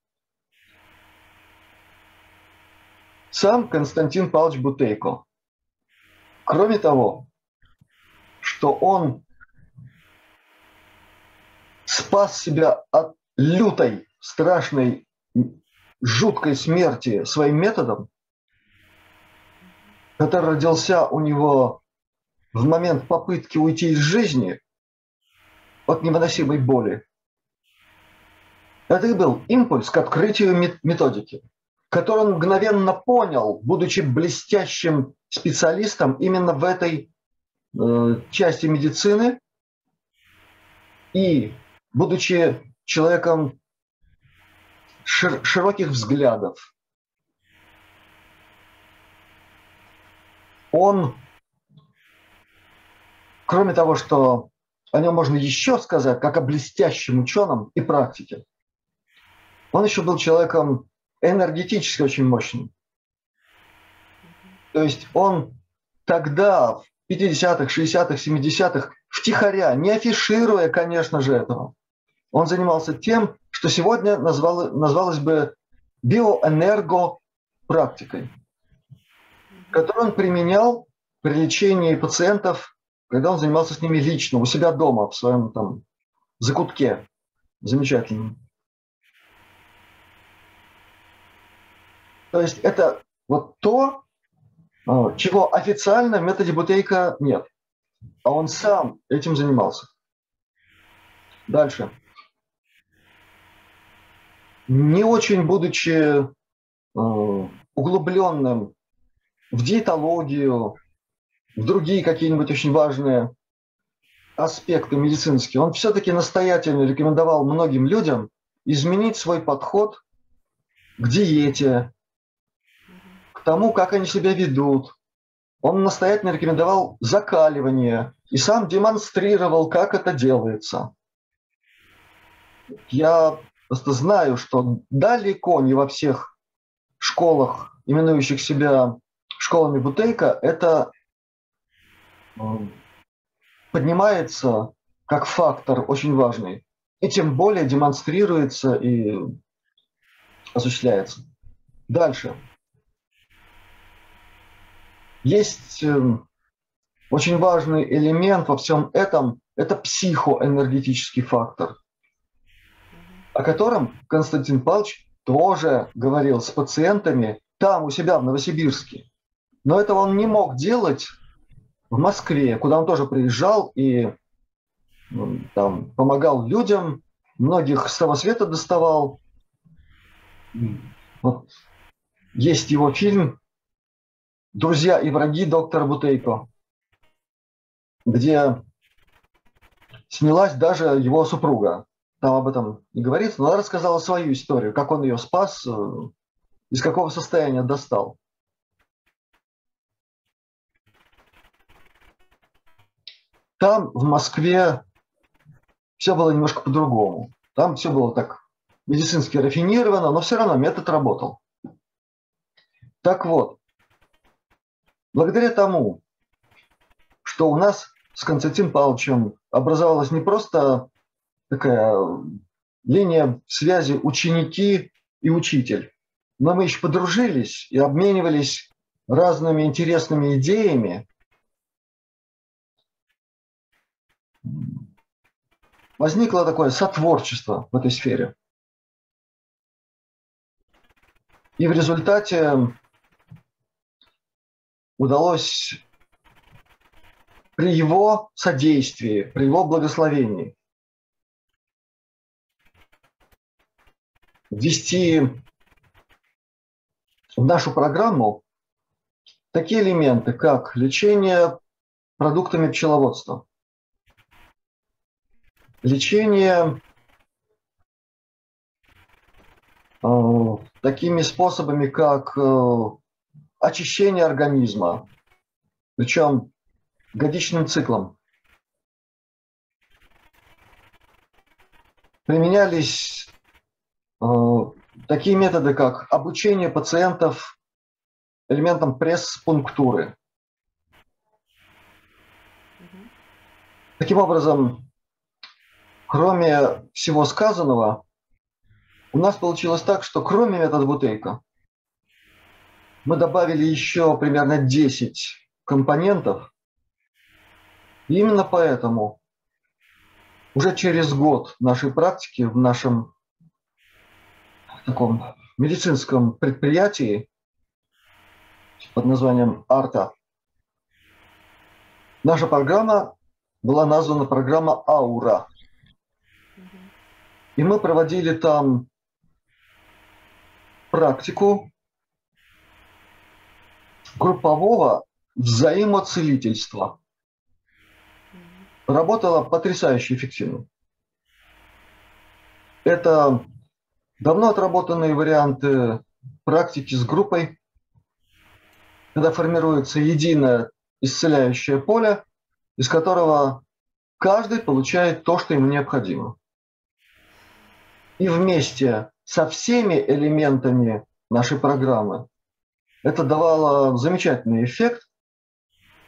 сам Константин Павлович Бутейко, кроме того, что он спас себя от лютой, страшной, жуткой смерти своим методом, который родился у него в момент попытки уйти из жизни от невыносимой боли, это и был импульс к открытию методики, который он мгновенно понял, будучи блестящим специалистом именно в этой э, части медицины и будучи человеком шир широких взглядов. Он Кроме того, что о нем можно еще сказать, как о блестящем ученом и практике, он еще был человеком энергетически очень мощным. То есть он тогда, в 50-х, 60-х, 70-х, втихаря, не афишируя, конечно же, этого, он занимался тем, что сегодня назвало, назвалось бы биоэнергопрактикой, которую он применял при лечении пациентов, когда он занимался с ними лично, у себя дома, в своем там закутке замечательном. То есть это вот то, а, чего официально в методе Бутейка нет. А он сам этим занимался. Дальше. Не очень будучи э, углубленным в диетологию, другие какие-нибудь очень важные аспекты медицинские, он все-таки настоятельно рекомендовал многим людям изменить свой подход к диете, тому, как они себя ведут. Он настоятельно рекомендовал закаливание и сам демонстрировал, как это делается. Я просто знаю, что далеко не во всех школах, именующих себя школами Бутейка, это поднимается как фактор очень важный. И тем более демонстрируется и осуществляется. Дальше. Есть эм, очень важный элемент во всем этом – это психоэнергетический фактор, о котором Константин Павлович тоже говорил с пациентами там, у себя в Новосибирске. Но этого он не мог делать в Москве, куда он тоже приезжал и ну, там помогал людям, многих с того света доставал. Вот. Есть его фильм друзья и враги доктора Бутейко, где снялась даже его супруга. Там об этом не говорится, но она рассказала свою историю, как он ее спас, э, из какого состояния достал. Там, в Москве, все было немножко по-другому. Там все было так медицински рафинировано, но все равно метод работал. Так вот, Благодаря тому, что у нас с Константином Павловичем образовалась не просто такая линия связи ученики и учитель, но мы еще подружились и обменивались разными интересными идеями. Возникло такое сотворчество в этой сфере. И в результате удалось при его содействии, при его благословении ввести в нашу программу такие элементы, как лечение продуктами пчеловодства, лечение э, такими способами, как э, очищение организма, причем годичным циклом. Применялись э, такие методы, как обучение пациентов элементам пресс-пунктуры. Таким образом, кроме всего сказанного, у нас получилось так, что кроме метода Бутейка, мы добавили еще примерно 10 компонентов. И именно поэтому уже через год нашей практики в нашем таком медицинском предприятии под названием «Арта» наша программа была названа программа «Аура». И мы проводили там практику группового взаимоцелительства. Работала потрясающе эффективно. Это давно отработанные варианты практики с группой, когда формируется единое исцеляющее поле, из которого каждый получает то, что ему необходимо. И вместе со всеми элементами нашей программы это давало замечательный эффект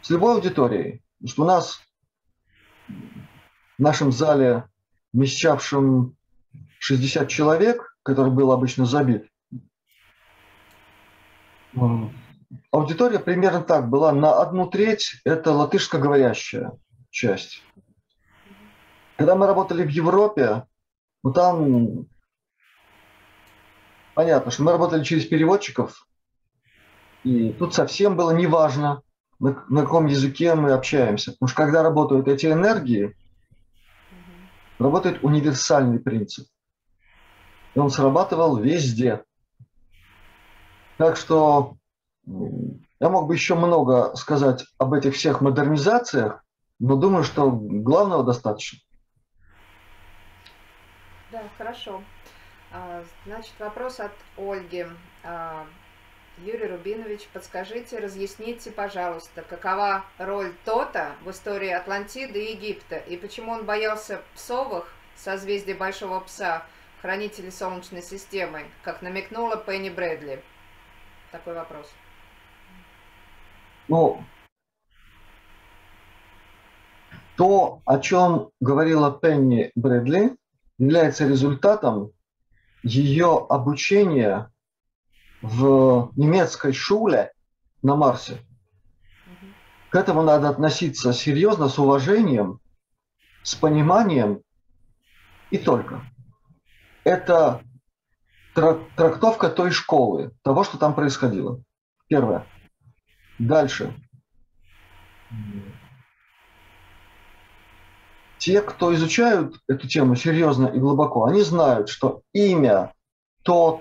с любой аудиторией. Потому что у нас в нашем зале, вмещавшем 60 человек, который был обычно забит, Аудитория примерно так была. На одну треть это латышскоговорящая часть. Когда мы работали в Европе, ну там понятно, что мы работали через переводчиков, и тут совсем было неважно, на, на каком языке мы общаемся. Потому что когда работают эти энергии, работает универсальный принцип. И он срабатывал везде. Так что я мог бы еще много сказать об этих всех модернизациях, но думаю, что главного достаточно. Да, хорошо. А, значит, вопрос от Ольги. А, Юрий Рубинович, подскажите, разъясните, пожалуйста, какова роль Тота в истории Атлантиды и Египта, и почему он боялся псовых, созвездия Большого Пса, хранителей Солнечной системы, как намекнула Пенни Брэдли? Такой вопрос. Ну, то, о чем говорила Пенни Брэдли, является результатом ее обучения в немецкой шуле на Марсе. К этому надо относиться серьезно, с уважением, с пониманием и только. Это трактовка той школы, того, что там происходило. Первое. Дальше. Те, кто изучают эту тему серьезно и глубоко, они знают, что имя тот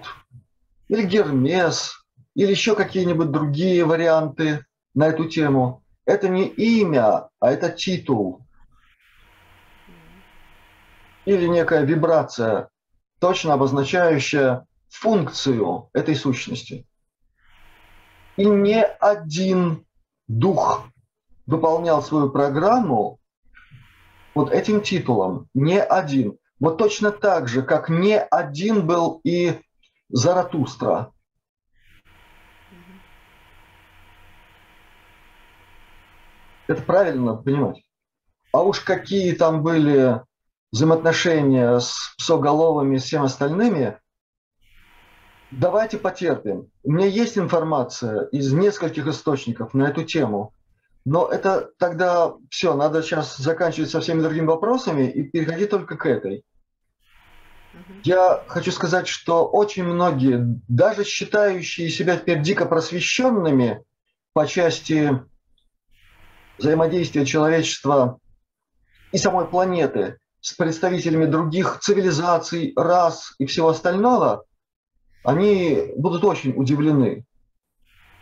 или Гермес, или еще какие-нибудь другие варианты на эту тему, это не имя, а это титул. Или некая вибрация, точно обозначающая функцию этой сущности. И не один дух выполнял свою программу вот этим титулом. Не один. Вот точно так же, как не один был и Заратустра. Это правильно понимать. А уж какие там были взаимоотношения с псоголовыми и всем остальными, давайте потерпим. У меня есть информация из нескольких источников на эту тему, но это тогда все, надо сейчас заканчивать со всеми другими вопросами и переходить только к этой. Я хочу сказать, что очень многие, даже считающие себя теперь дико просвещенными по части взаимодействия человечества и самой планеты с представителями других цивилизаций, рас и всего остального, они будут очень удивлены.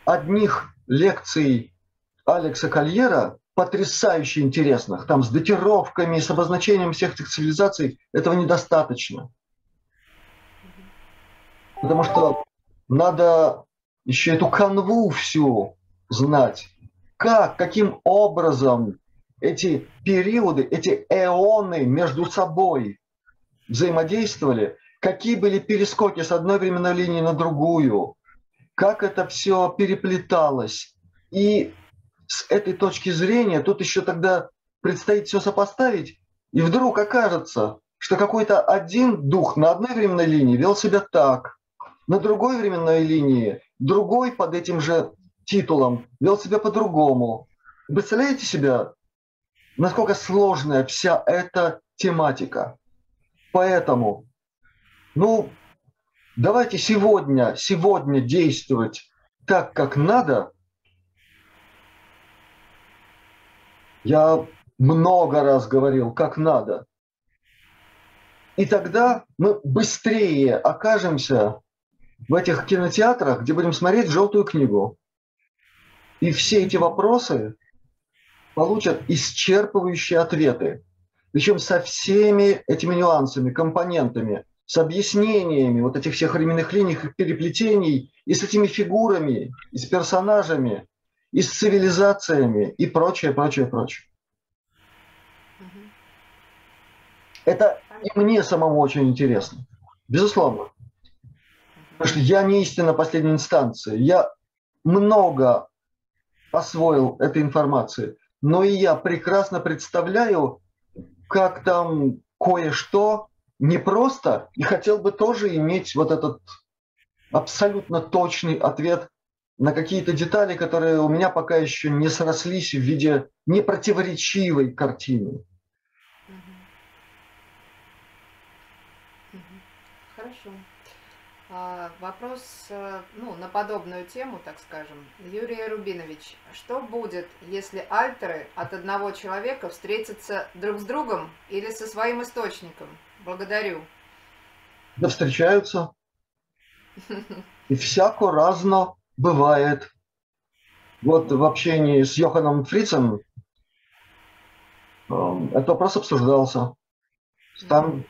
Одних лекций Алекса Кольера, потрясающе интересных, там с датировками, с обозначением всех этих цивилизаций, этого недостаточно. Потому что надо еще эту канву всю знать. Как, каким образом эти периоды, эти эоны между собой взаимодействовали, какие были перескоки с одной временной линии на другую, как это все переплеталось. И с этой точки зрения тут еще тогда предстоит все сопоставить, и вдруг окажется, что какой-то один дух на одной временной линии вел себя так, на другой временной линии другой под этим же титулом вел себя по-другому. Представляете себя, насколько сложная вся эта тематика. Поэтому, ну, давайте сегодня, сегодня действовать так, как надо. Я много раз говорил, как надо. И тогда мы быстрее окажемся в этих кинотеатрах, где будем смотреть желтую книгу. И все эти вопросы получат исчерпывающие ответы. Причем со всеми этими нюансами, компонентами, с объяснениями вот этих всех временных линий, их переплетений, и с этими фигурами, и с персонажами, и с цивилизациями, и прочее, прочее, прочее. Это и мне самому очень интересно. Безусловно. Потому что я не истина последней инстанции. Я много освоил этой информации, но и я прекрасно представляю, как там кое-что непросто, и хотел бы тоже иметь вот этот абсолютно точный ответ на какие-то детали, которые у меня пока еще не срослись в виде непротиворечивой картины. Хорошо. А, вопрос э, ну, на подобную тему, так скажем. Юрий Рубинович, что будет, если альтеры от одного человека встретятся друг с другом или со своим источником? Благодарю. Да встречаются. И всяко разно бывает. Вот в общении с Йоханом Фрицем э, этот вопрос обсуждался. Там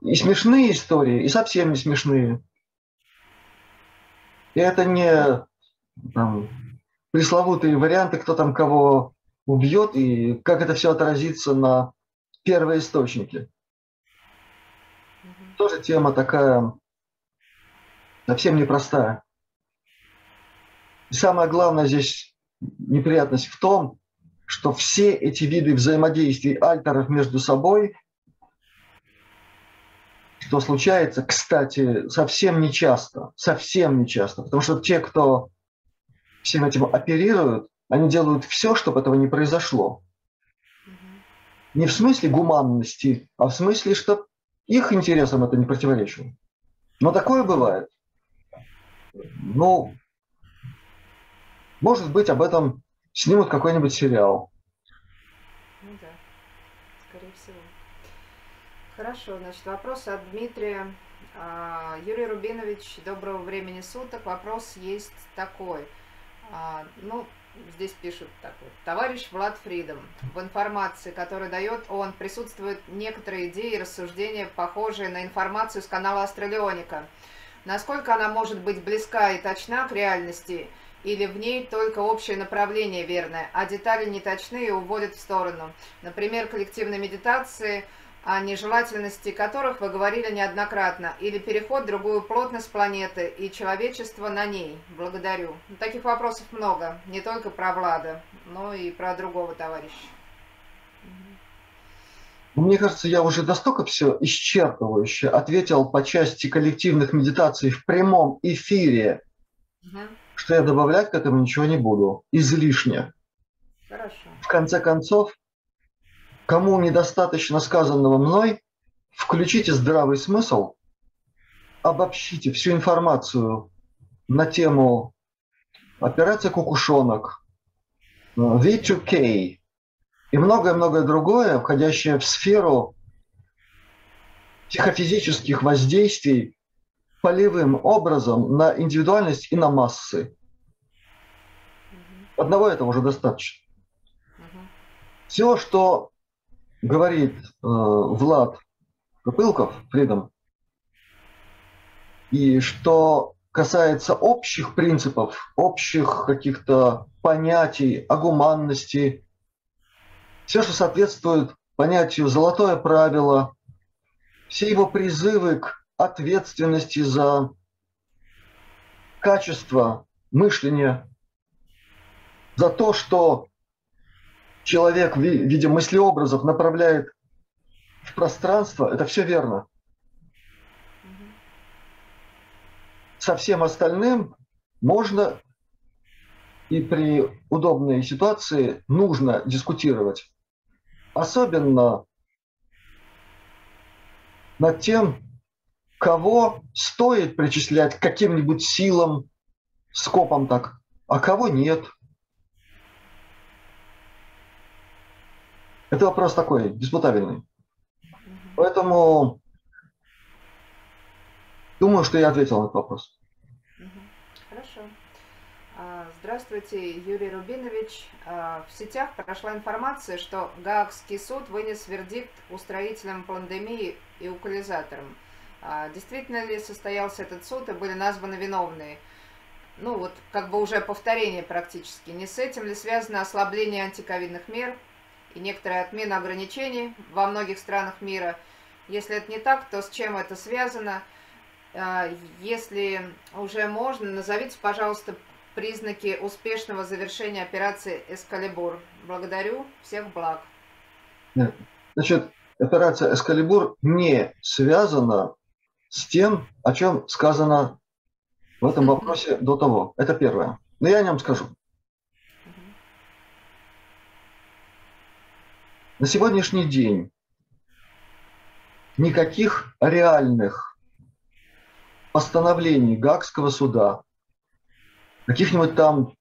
и смешные истории, и совсем не смешные. И это не там, пресловутые варианты, кто там кого убьет и как это все отразится на первоисточнике. Угу. Тоже тема такая совсем непростая. И самое главное здесь неприятность в том, что все эти виды взаимодействий альтеров между собой что случается, кстати, совсем не часто, совсем не часто, потому что те, кто всем этим оперируют, они делают все, чтобы этого не произошло. Не в смысле гуманности, а в смысле, что их интересам это не противоречило. Но такое бывает. Ну, может быть, об этом снимут какой-нибудь сериал. Ну да, скорее всего. Хорошо, значит, вопрос от Дмитрия. А, Юрий Рубинович, доброго времени суток. Вопрос есть такой. А, ну, здесь пишут такой. Товарищ Влад Фридом, в информации, которую дает он, присутствуют некоторые идеи и рассуждения, похожие на информацию с канала Астралионика. Насколько она может быть близка и точна к реальности, или в ней только общее направление верное, а детали не точны и уводят в сторону. Например, коллективной медитации – о нежелательности которых вы говорили неоднократно, или переход в другую плотность планеты и человечество на ней. Благодарю. Таких вопросов много, не только про Влада, но и про другого товарища. Мне кажется, я уже настолько все исчерпывающе ответил по части коллективных медитаций в прямом эфире, угу. Что я добавлять к этому ничего не буду. Излишне. Хорошо. В конце концов, Кому недостаточно сказанного мной, включите здравый смысл, обобщите всю информацию на тему операция «Кукушонок», V2K и многое-многое другое, входящее в сферу психофизических воздействий полевым образом на индивидуальность и на массы. Одного этого уже достаточно. Все, что говорит э, Влад Копылков, Фридом, и что касается общих принципов, общих каких-то понятий о гуманности, все, что соответствует понятию «золотое правило», все его призывы к ответственности за качество мышления, за то, что человек в виде мыслеобразов направляет в пространство, это все верно. Со всем остальным можно и при удобной ситуации нужно дискутировать. Особенно над тем, кого стоит причислять к каким-нибудь силам, скопом так, а кого нет – Это вопрос такой, диспутабельный. Поэтому думаю, что я ответил на этот вопрос. Хорошо. А, здравствуйте, Юрий Рубинович. А, в сетях прошла информация, что Гаагский суд вынес вердикт устроителям пандемии и укализаторам. А, действительно ли состоялся этот суд и были названы виновные? Ну вот, как бы уже повторение практически. Не с этим ли связано ослабление антиковидных мер, и некоторая отмена ограничений во многих странах мира. Если это не так, то с чем это связано? А, если уже можно, назовите, пожалуйста, признаки успешного завершения операции «Эскалибур». Благодарю, всех благ. Значит, операция «Эскалибур» не связана с тем, о чем сказано в этом вопросе до того. Это первое. но я о нем скажу. На сегодняшний день никаких реальных постановлений Гагского суда, каких-нибудь там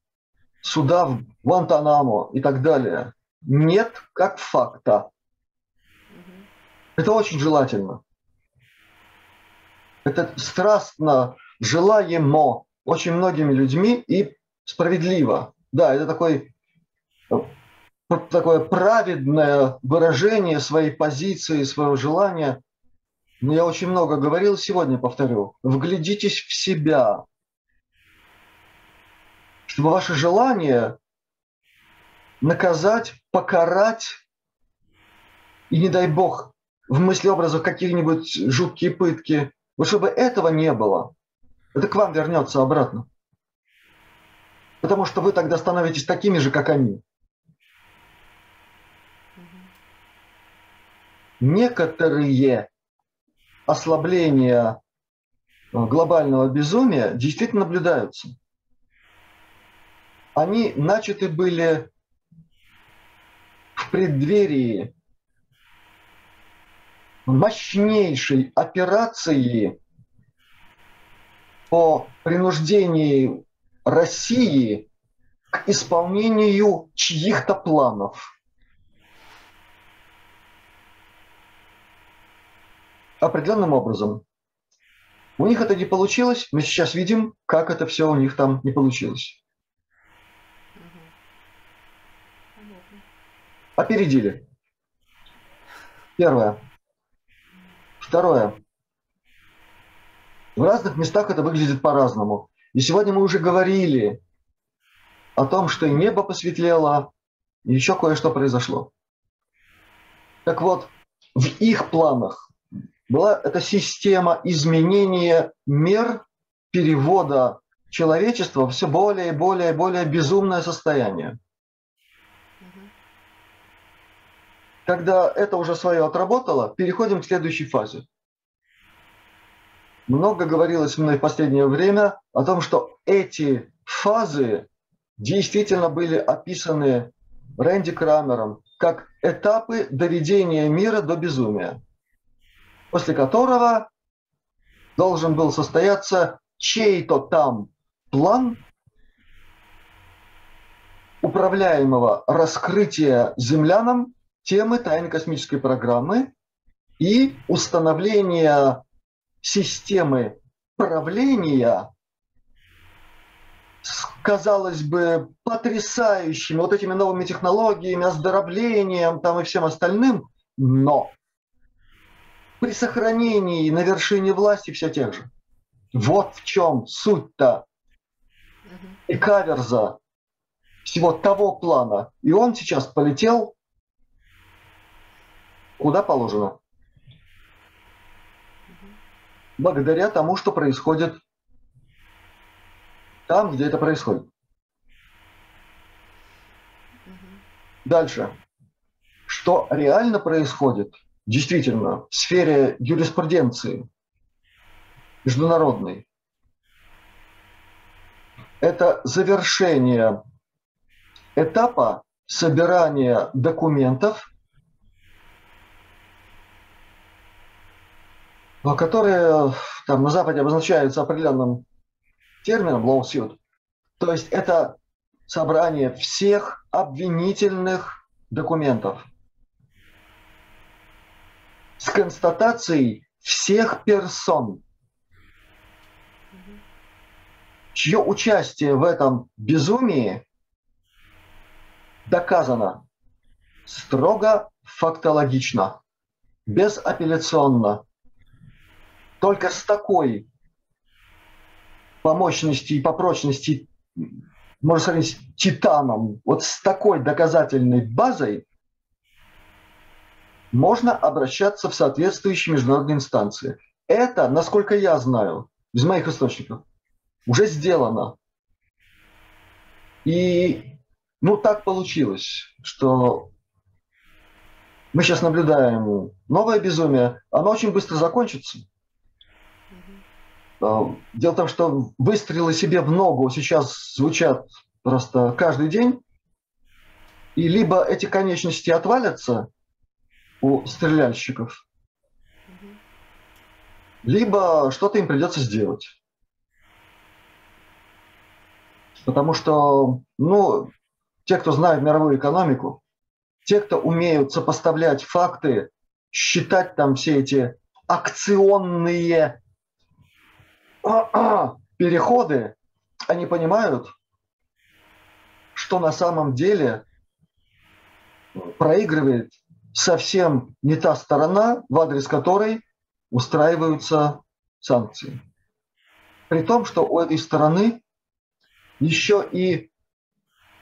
суда в Гуантанамо и так далее, нет как факта. Это очень желательно. Это страстно желаемо очень многими людьми и справедливо. Да, это такой такое праведное выражение своей позиции, своего желания. Но я очень много говорил, сегодня повторю. Вглядитесь в себя, чтобы ваше желание наказать, покарать и, не дай бог, в мыслеобразах каких-нибудь жуткие пытки, вот чтобы этого не было, это к вам вернется обратно. Потому что вы тогда становитесь такими же, как они. некоторые ослабления э, глобального безумия действительно наблюдаются. Они начаты были в преддверии мощнейшей операции по принуждению России к исполнению чьих-то планов – определенным образом. У них это не получилось, мы сейчас видим, как это все у них там не получилось. Опередили. Первое. Второе. В разных местах это выглядит по-разному. И сегодня мы уже говорили о том, что и небо посветлело, и еще кое-что произошло. Так вот, в их планах была эта система изменения мер перевода человечества в все более и более и более безумное состояние. Когда это уже свое отработало, переходим к следующей фазе. Много говорилось мной в последнее время о том, что эти фазы действительно были описаны Рэнди Крамером как этапы доведения мира до безумия после которого должен был состояться чей-то там план управляемого раскрытия землянам темы тайны космической программы и установления системы правления с, казалось бы, потрясающими вот этими новыми технологиями, оздоровлением там и всем остальным, но при сохранении на вершине власти все тех же. Вот в чем суть-то и каверза всего того плана. И он сейчас полетел куда положено. Благодаря тому, что происходит там, где это происходит. Дальше. Что реально происходит – действительно в сфере юриспруденции международной. Это завершение этапа собирания документов, которые там на Западе обозначаются определенным термином lawsuit. То есть это собрание всех обвинительных документов – с констатацией всех персон, чье участие в этом безумии доказано строго фактологично, безапелляционно. Только с такой по мощности и по прочности, можно сказать, с титаном, вот с такой доказательной базой можно обращаться в соответствующие международные инстанции. Это, насколько я знаю, из моих источников, уже сделано. И ну так получилось, что мы сейчас наблюдаем новое безумие, оно очень быстро закончится. Дело в том, что выстрелы себе в ногу сейчас звучат просто каждый день, и либо эти конечности отвалятся у стреляльщиков, либо что-то им придется сделать. Потому что, ну, те, кто знает мировую экономику, те, кто умеют сопоставлять факты, считать там все эти акционные переходы, они понимают, что на самом деле проигрывает совсем не та сторона, в адрес которой устраиваются санкции. При том, что у этой стороны еще и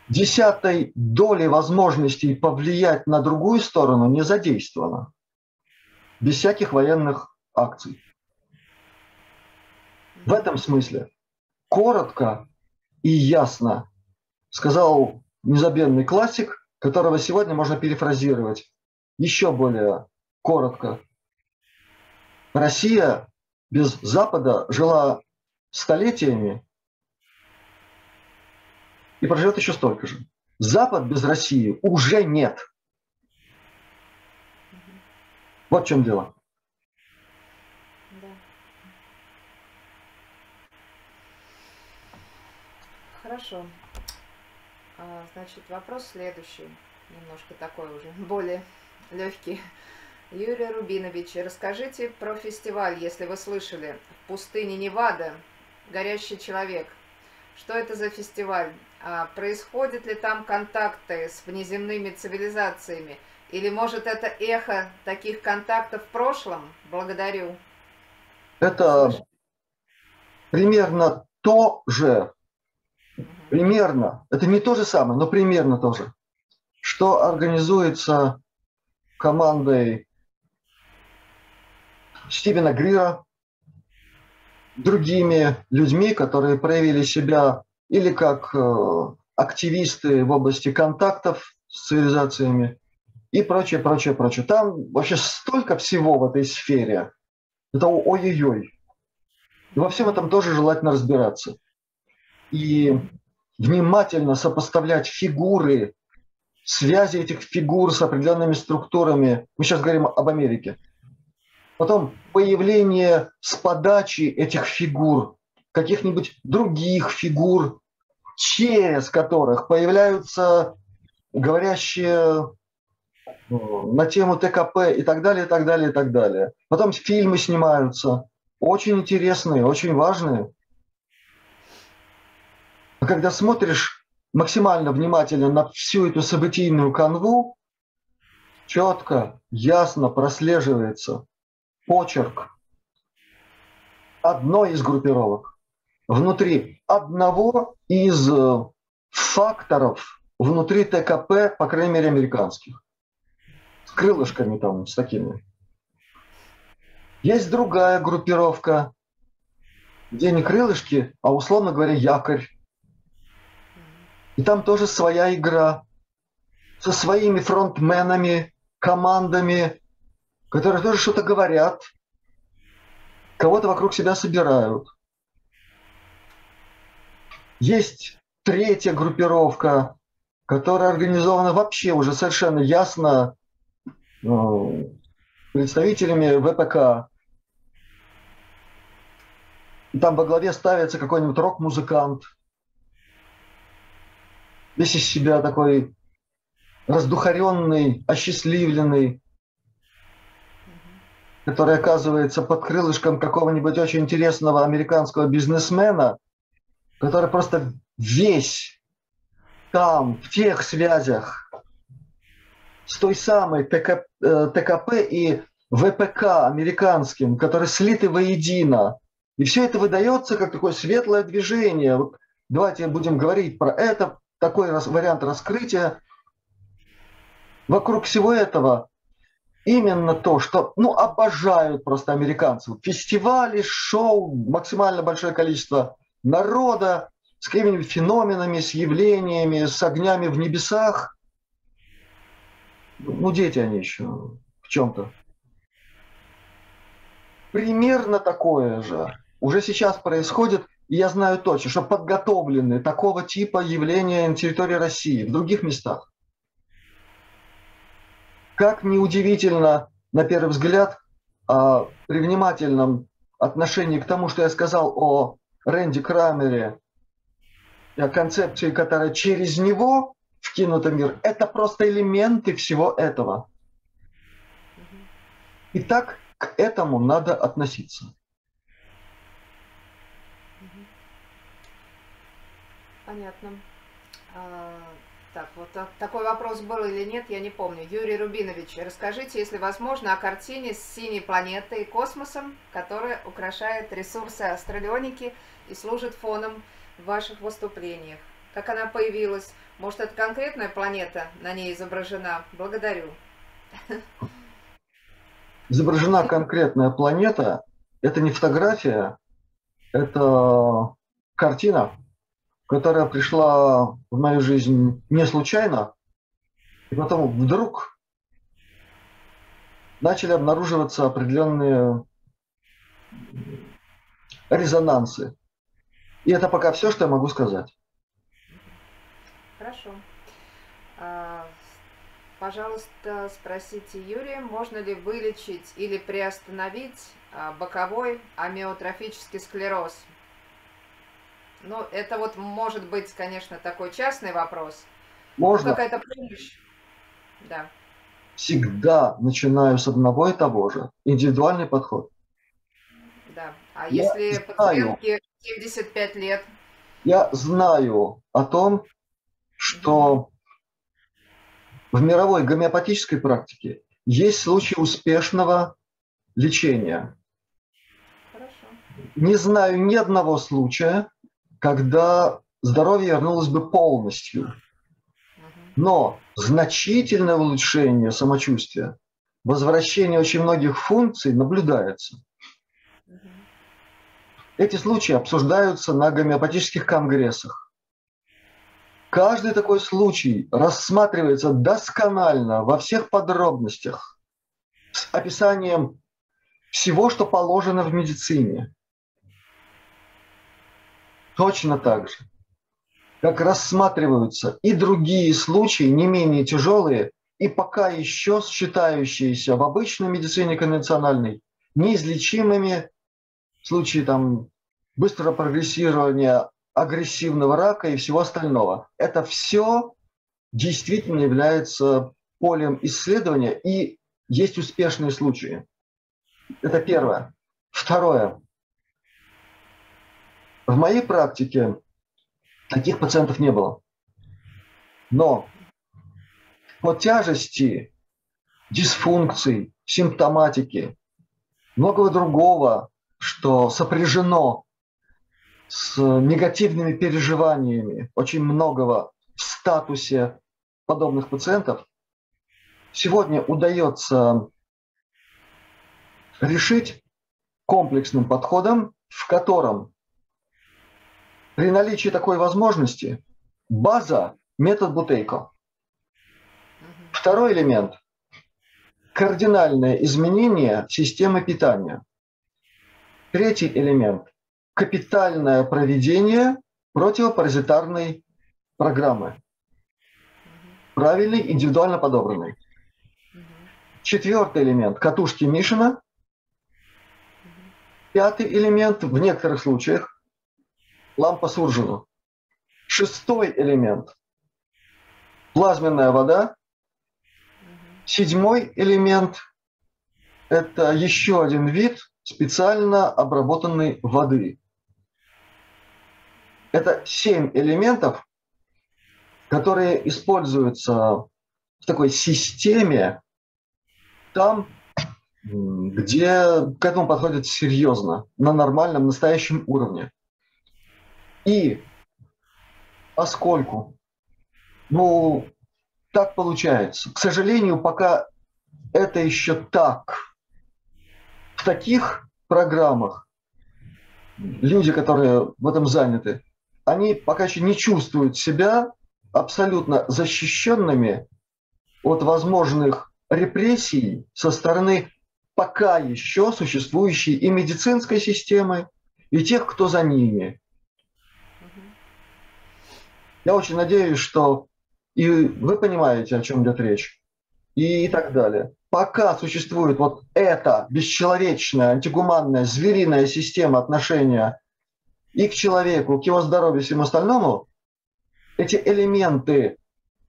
десятой доли возможностей повлиять на другую сторону не задействовано. Без всяких военных акций. В этом смысле коротко и ясно сказал незабвенный классик, которого сегодня можно перефразировать еще более коротко. Россия без Запада жила столетиями и проживет еще столько же. Запад без России уже нет. Вот в чем дело. Да. Хорошо. А, значит, вопрос следующий. Немножко такой уже, более легкий. Юрий Рубинович, расскажите про фестиваль, если вы слышали, в пустыне Невада «Горящий человек». Что это за фестиваль? А происходят ли там контакты с внеземными цивилизациями? Или, может, это эхо таких контактов в прошлом? Благодарю. Это примерно то же. Примерно, это не то же самое, но примерно то же, что организуется командой Стивена Грира, другими людьми, которые проявили себя или как э, активисты в области контактов с цивилизациями и прочее, прочее, прочее. Там вообще столько всего в этой сфере. Это ой-ой-ой. Во всем этом тоже желательно разбираться. И внимательно сопоставлять фигуры, связи этих фигур с определенными структурами. Мы сейчас говорим об Америке. Потом появление с подачи этих фигур, каких-нибудь других фигур через которых появляются говорящие на тему ТКП и так далее, и так далее, и так далее. Потом фильмы снимаются, очень интересные, очень важные. А когда смотришь максимально внимательно на всю эту событийную канву, четко, ясно прослеживается почерк одной из группировок внутри одного из э, факторов внутри ТКП, по крайней мере, американских. С крылышками там, с такими. Есть другая группировка, где не крылышки, а, условно говоря, якорь. И там тоже своя игра со своими фронтменами, командами, которые тоже что-то говорят, кого-то вокруг себя собирают. Есть третья группировка, которая организована вообще уже совершенно ясно ну, представителями ВПК. Там во главе ставится какой-нибудь рок-музыкант, весь из себя такой раздухаренный, осчастливленный, который оказывается под крылышком какого-нибудь очень интересного американского бизнесмена, который просто весь там, в тех связях с той самой ТК, э, ТКП и ВПК американским, которые слиты воедино. И все это выдается как такое светлое движение. Вот давайте будем говорить про это, такой вариант раскрытия. Вокруг всего этого именно то, что ну, обожают просто американцев. Фестивали, шоу, максимально большое количество народа с какими-нибудь феноменами, с явлениями, с огнями в небесах. Ну, дети они еще в чем-то. Примерно такое же уже сейчас происходит, и я знаю точно, что подготовлены такого типа явления на территории России, в других местах. Как неудивительно, на первый взгляд, а, при внимательном отношении к тому, что я сказал о Рэнди Крамере, о концепции, которая через него вкинута в мир, это просто элементы всего этого. И так к этому надо относиться. Понятно. А, так, вот такой вопрос был или нет, я не помню. Юрий Рубинович, расскажите, если возможно, о картине с синей планетой и космосом, которая украшает ресурсы астралионики и служит фоном в ваших выступлениях. Как она появилась? Может, это конкретная планета на ней изображена? Благодарю. Изображена конкретная планета. Это не фотография, это картина, которая пришла в мою жизнь не случайно, и потом вдруг начали обнаруживаться определенные резонансы. И это пока все, что я могу сказать. Хорошо. А, пожалуйста, спросите Юрия, можно ли вылечить или приостановить а, боковой амиотрофический склероз ну, это вот может быть, конечно, такой частный вопрос. Можно. Какая-то помощь. Да. Всегда начинаю с одного и того же. Индивидуальный подход. Да. А я если пациентке 75 лет? Я знаю о том, что в мировой гомеопатической практике есть случаи успешного лечения. Хорошо. Не знаю ни одного случая, когда здоровье вернулось бы полностью. Но значительное улучшение самочувствия, возвращение очень многих функций наблюдается. Эти случаи обсуждаются на гомеопатических конгрессах. Каждый такой случай рассматривается досконально во всех подробностях с описанием всего, что положено в медицине. Точно так же, как рассматриваются и другие случаи, не менее тяжелые, и пока еще считающиеся в обычной медицине конвенциональной неизлечимыми случаи там, быстрого прогрессирования агрессивного рака и всего остального. Это все действительно является полем исследования и есть успешные случаи. Это первое. Второе. В моей практике таких пациентов не было. Но по тяжести дисфункций, симптоматики, многого другого, что сопряжено с негативными переживаниями, очень многого в статусе подобных пациентов, сегодня удается решить комплексным подходом, в котором при наличии такой возможности база – метод Бутейко. Второй элемент – кардинальное изменение системы питания. Третий элемент – капитальное проведение противопаразитарной программы. Правильный, индивидуально подобранный. Четвертый элемент – катушки Мишина. Пятый элемент в некоторых случаях лампа Суржина. Шестой элемент – плазменная вода. Седьмой элемент – это еще один вид специально обработанной воды. Это семь элементов, которые используются в такой системе там, где к этому подходят серьезно, на нормальном, настоящем уровне. И поскольку, ну, так получается. К сожалению, пока это еще так. В таких программах люди, которые в этом заняты, они пока еще не чувствуют себя абсолютно защищенными от возможных репрессий со стороны пока еще существующей и медицинской системы, и тех, кто за ними. Я очень надеюсь, что и вы понимаете, о чем идет речь, и так далее. Пока существует вот эта бесчеловечная, антигуманная, звериная система отношения и к человеку, к его здоровью и всему остальному, эти элементы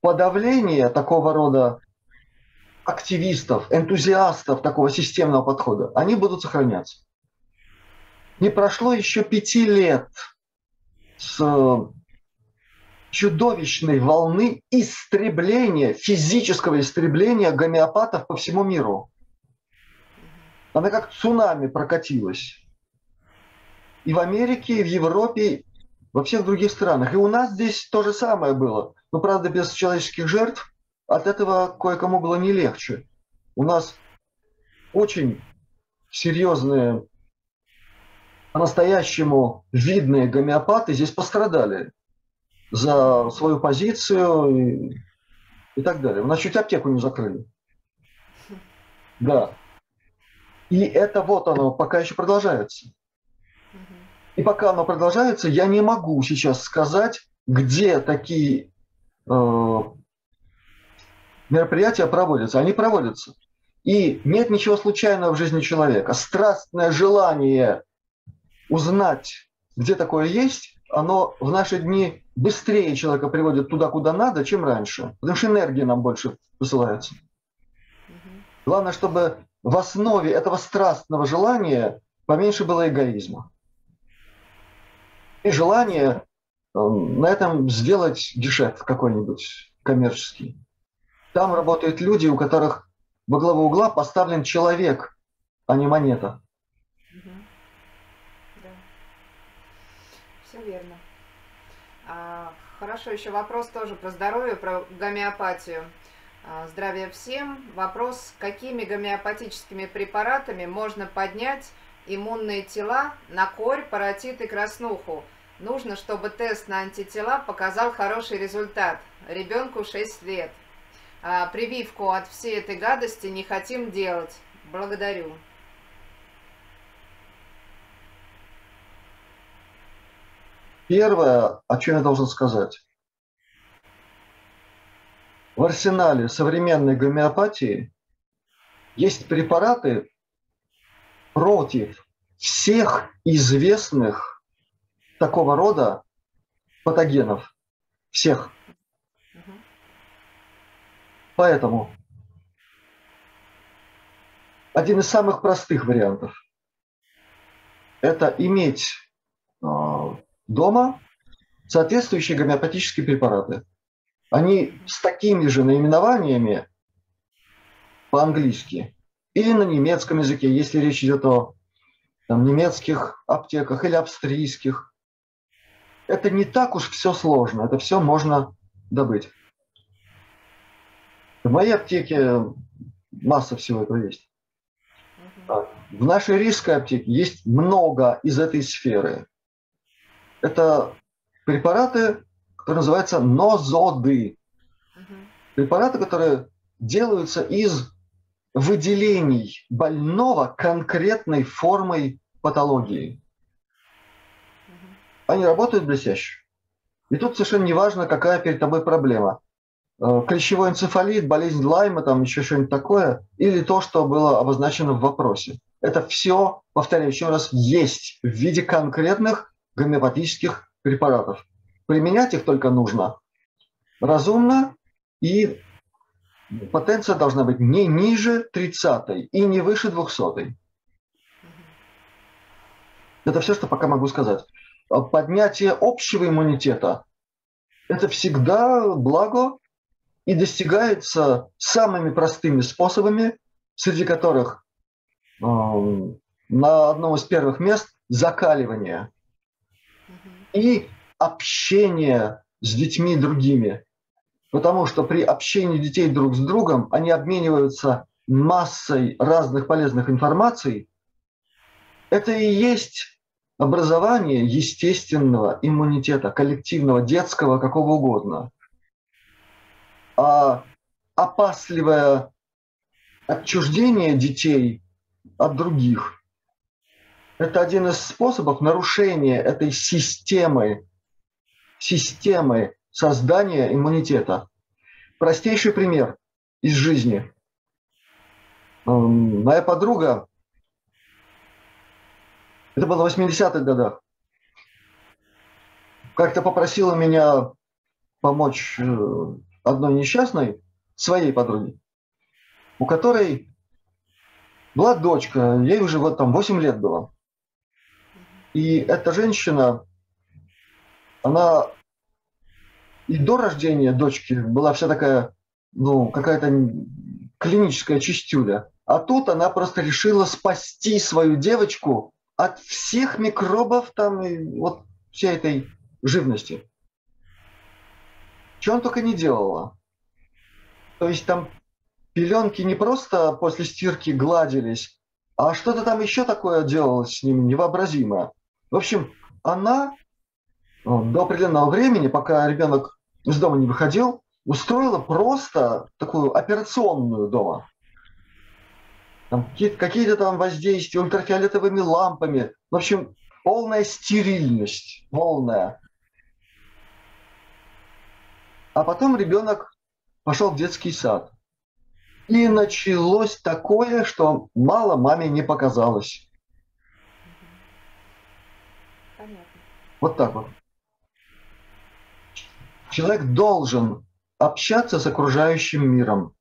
подавления такого рода активистов, энтузиастов такого системного подхода, они будут сохраняться. Не прошло еще пяти лет с чудовищной волны истребления, физического истребления гомеопатов по всему миру. Она как цунами прокатилась. И в Америке, и в Европе, во всех других странах. И у нас здесь то же самое было. Но, правда, без человеческих жертв от этого кое-кому было не легче. У нас очень серьезные, по-настоящему видные гомеопаты здесь пострадали за свою позицию и, и так далее. У нас чуть аптеку не закрыли. Да. И это вот оно пока еще продолжается. И пока оно продолжается, я не могу сейчас сказать, где такие э, мероприятия проводятся. Они проводятся. И нет ничего случайного в жизни человека. Страстное желание узнать, где такое есть, оно в наши дни быстрее человека приводит туда, куда надо, чем раньше. Потому что энергии нам больше посылается. Главное, чтобы в основе этого страстного желания поменьше было эгоизма. И желание э, на этом сделать гешефт какой-нибудь коммерческий. Там работают люди, у которых во главу угла поставлен человек, а не монета. Да. Все верно. А, хорошо, еще вопрос тоже про здоровье, про гомеопатию. А, здравия всем. Вопрос, какими гомеопатическими препаратами можно поднять иммунные тела на корь, паротит и краснуху? Нужно, чтобы тест на антитела показал хороший результат. Ребенку 6 лет а, прививку от всей этой гадости не хотим делать. Благодарю. Первое, о чем я должен сказать. В арсенале современной гомеопатии есть препараты против всех известных такого рода патогенов. Всех. Поэтому один из самых простых вариантов – это иметь дома соответствующие гомеопатические препараты. Они с такими же наименованиями по-английски или на немецком языке, если речь идет о там, немецких аптеках или австрийских. Это не так уж все сложно, это все можно добыть. В моей аптеке масса всего этого есть. В нашей рижской аптеке есть много из этой сферы. Это препараты, которые называются нозоды. Препараты, которые делаются из выделений больного конкретной формой патологии. Они работают блестяще. И тут совершенно не важно, какая перед тобой проблема. Э, клещевой энцефалит, болезнь Лайма, там еще что-нибудь такое, или то, что было обозначено в вопросе. Это все, повторяю еще раз, есть в виде конкретных гомеопатических препаратов. Применять их только нужно разумно, и потенция должна быть не ниже 30 и не выше 200. Это все, что пока могу сказать. Поднятие общего иммунитета – это всегда благо, и достигается самыми простыми способами, среди которых э, на одном из первых мест закаливание и общение с детьми другими. Потому что при общении детей друг с другом они обмениваются массой разных полезных информаций. Это и есть образование естественного иммунитета, коллективного, детского, какого угодно – а опасливое отчуждение детей от других – это один из способов нарушения этой системы, системы создания иммунитета. Простейший пример из жизни. Моя подруга, это было в 80-х годах, как-то попросила меня помочь э, одной несчастной, своей подруге, у которой была дочка, ей уже вот там 8 лет было. И эта женщина, она и до рождения дочки была вся такая, ну, какая-то клиническая чистюля. А тут она просто решила спасти свою девочку от всех микробов там и вот всей этой живности. Что он только не делала. То есть там пеленки не просто после стирки гладились, а что-то там еще такое делалось с ними невообразимое. В общем, она до определенного времени, пока ребенок из дома не выходил, устроила просто такую операционную дома. какие-то, какие-то там воздействия ультрафиолетовыми лампами. В общем, полная стерильность, полная. А потом ребенок пошел в детский сад. И началось такое, что мало маме не показалось. Вот так вот. Человек должен общаться с окружающим миром.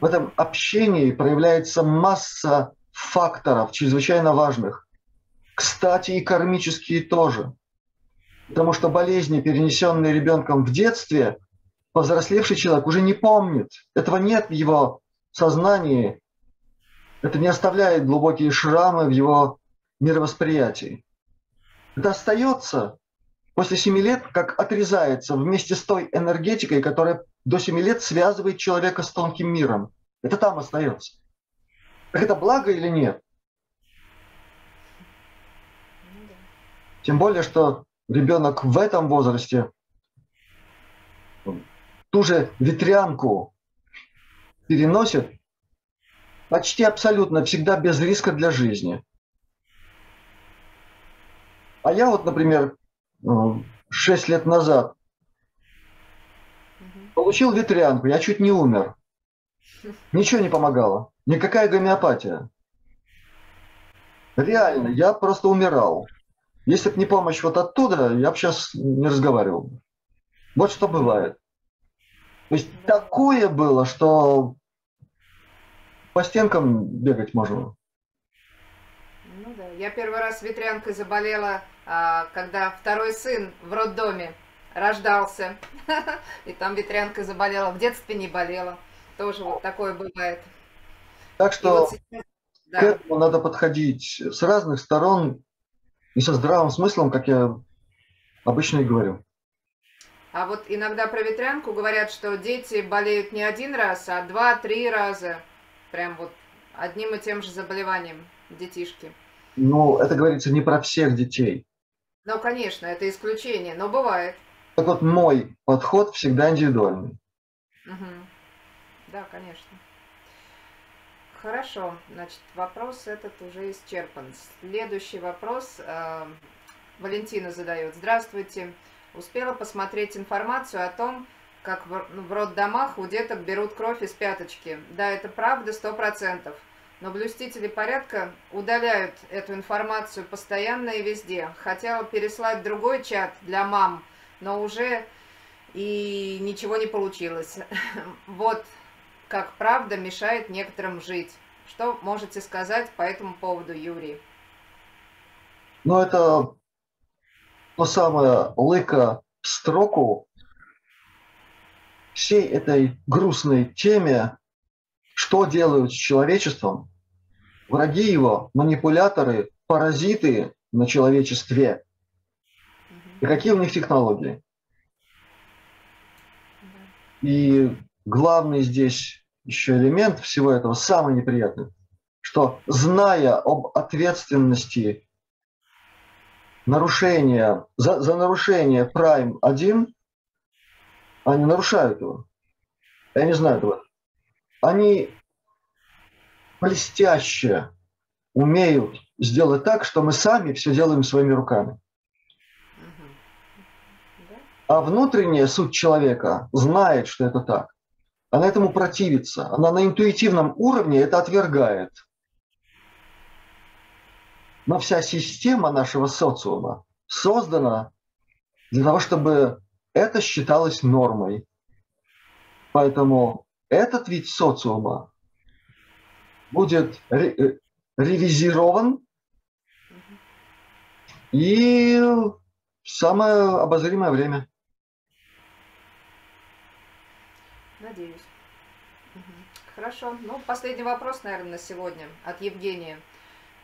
В этом общении проявляется масса факторов, чрезвычайно важных. Кстати, и кармические тоже. Потому что болезни, перенесенные ребенком в детстве, повзрослевший человек уже не помнит. Этого нет в его сознании. Это не оставляет глубокие шрамы в его мировосприятии. Это остается после семи лет, как отрезается вместе с той энергетикой, которая до семи лет связывает человека с тонким миром. Это там остается. Так это благо или нет? Тем более, что ребенок в этом возрасте ту же ветрянку переносит почти абсолютно всегда без риска для жизни. А я вот, например, 6 лет назад получил ветрянку, я чуть не умер. Ничего не помогало. Никакая гомеопатия. Реально, я просто умирал. Если бы не помощь вот оттуда, я бы сейчас не разговаривал. Вот что бывает. То есть такое было, что по стенкам бегать можно. Ну да. Я первый раз ветрянкой заболела, когда второй сын в роддоме рождался. И там ветрянкой заболела. В детстве не болела. Тоже вот такое бывает. Так что вот сейчас, да. к этому надо подходить с разных сторон и со здравым смыслом, как я обычно и говорю. А вот иногда про ветрянку говорят, что дети болеют не один раз, а два-три раза. Прям вот одним и тем же заболеванием детишки. Ну, это говорится не про всех детей. Ну, конечно, это исключение, но бывает. Так вот, мой подход всегда индивидуальный. Угу. Да, конечно. Хорошо, значит, вопрос этот уже исчерпан. Следующий вопрос э, Валентина задает. Здравствуйте. Успела посмотреть информацию о том, как в, ну, в роддомах у деток берут кровь из пяточки. Да, это правда, сто процентов. Но блюстители порядка удаляют эту информацию постоянно и везде. Хотела переслать другой чат для мам, но уже и ничего не получилось. Вот как правда мешает некоторым жить. Что можете сказать по этому поводу, Юрий? Ну, это то самое лыка в строку всей этой грустной теме, что делают с человечеством, враги его, манипуляторы, паразиты на человечестве, и какие у них технологии. И главный здесь еще элемент всего этого, самый неприятный, что зная об ответственности нарушения, за, за нарушение Prime 1, они нарушают его. Я не знаю этого. Они блестяще умеют сделать так, что мы сами все делаем своими руками. А внутренняя суть человека знает, что это так. Она этому противится. Она на интуитивном уровне это отвергает. Но вся система нашего социума создана для того, чтобы это считалось нормой. Поэтому этот вид социума будет ре- ревизирован и в самое обозримое время. Надеюсь. Хорошо. Ну, последний вопрос, наверное, на сегодня от Евгения.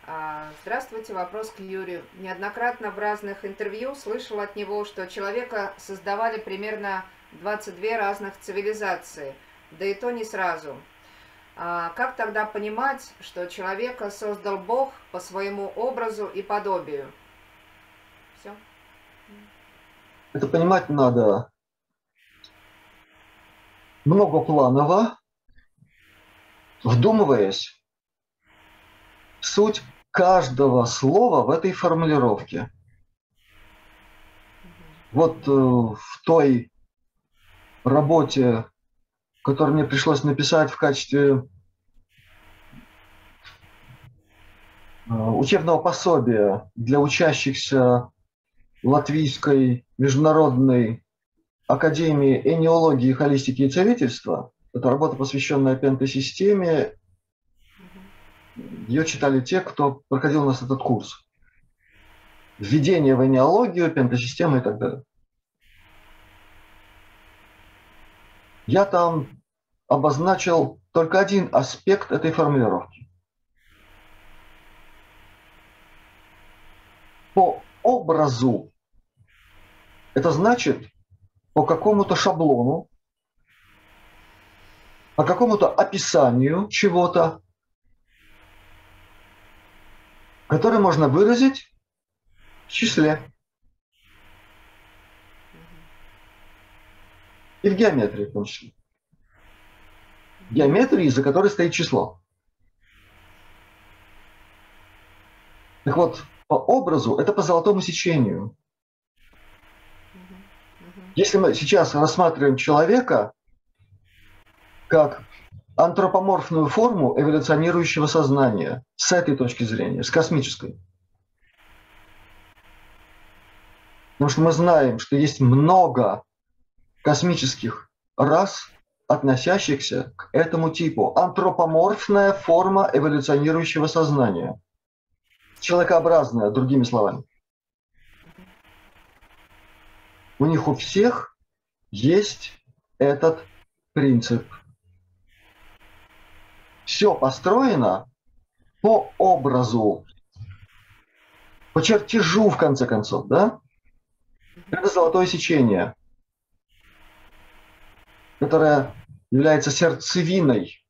А, здравствуйте, вопрос к Юрию. Неоднократно в разных интервью слышал от него, что человека создавали примерно 22 разных цивилизации, да и то не сразу. А как тогда понимать, что человека создал Бог по своему образу и подобию? Все. Это понимать надо многопланово, вдумываясь суть каждого слова в этой формулировке. Вот э, в той работе, которую мне пришлось написать в качестве э, учебного пособия для учащихся Латвийской международной академии энеологии, холистики и целительства. Это работа, посвященная пентосистеме ее читали те, кто проходил у нас этот курс. Введение в энеологию, пентасистемы и так далее. Я там обозначил только один аспект этой формулировки. По образу. Это значит по какому-то шаблону, по какому-то описанию чего-то, который можно выразить в числе. И в геометрии в том числе. Геометрии, за которой стоит число. Так вот, по образу, это по золотому сечению. Если мы сейчас рассматриваем человека как антропоморфную форму эволюционирующего сознания с этой точки зрения, с космической. Потому что мы знаем, что есть много космических рас, относящихся к этому типу. Антропоморфная форма эволюционирующего сознания. Человекообразная, другими словами. У них у всех есть этот принцип – все построено по образу, по чертежу, в конце концов, да? Это золотое сечение, которое является сердцевиной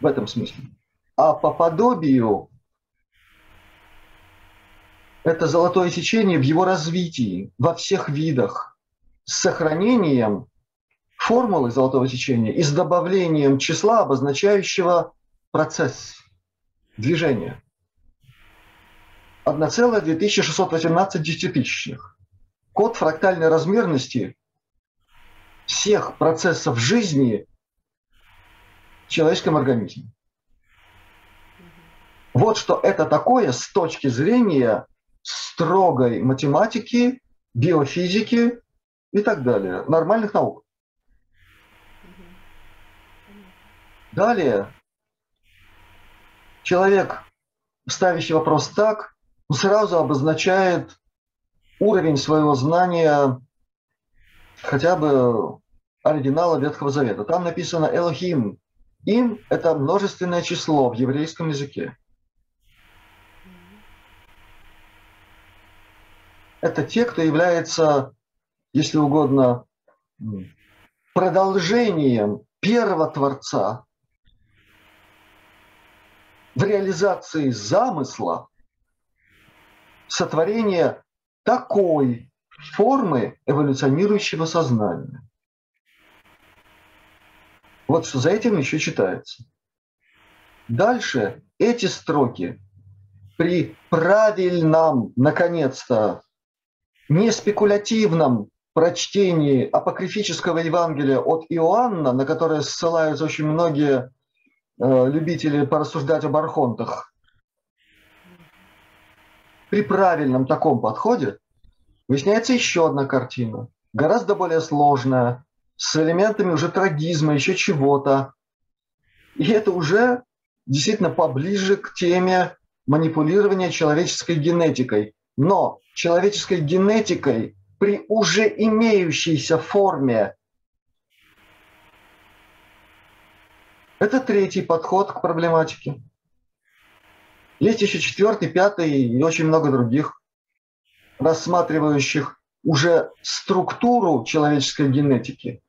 в этом смысле. А по подобию это золотое сечение в его развитии, во всех видах, с сохранением формулы золотого сечения и с добавлением числа, обозначающего процесс движения. 1,2618 десятитысячных. Код фрактальной размерности всех процессов жизни в человеческом организме. Вот что это такое с точки зрения строгой математики, биофизики и так далее, нормальных наук. Далее, человек, ставящий вопрос так, сразу обозначает уровень своего знания хотя бы оригинала Ветхого Завета. Там написано Элохим. Им – это множественное число в еврейском языке. Это те, кто является, если угодно, продолжением первого Творца, в реализации замысла сотворения такой формы эволюционирующего сознания. Вот что за этим еще читается. дальше эти строки при правильном, наконец-то, не спекулятивном прочтении апокрифического Евангелия от Иоанна, на которое ссылаются очень многие э, любители порассуждать об архонтах, при правильном таком подходе выясняется еще одна картина, гораздо более сложная, с элементами уже трагизма, еще чего-то. И это уже действительно поближе к теме манипулирования человеческой генетикой. Но человеческой генетикой при уже имеющейся форме. Это третий подход к проблематике. Есть еще четвертый, пятый и очень много других, рассматривающих уже структуру человеческой генетики,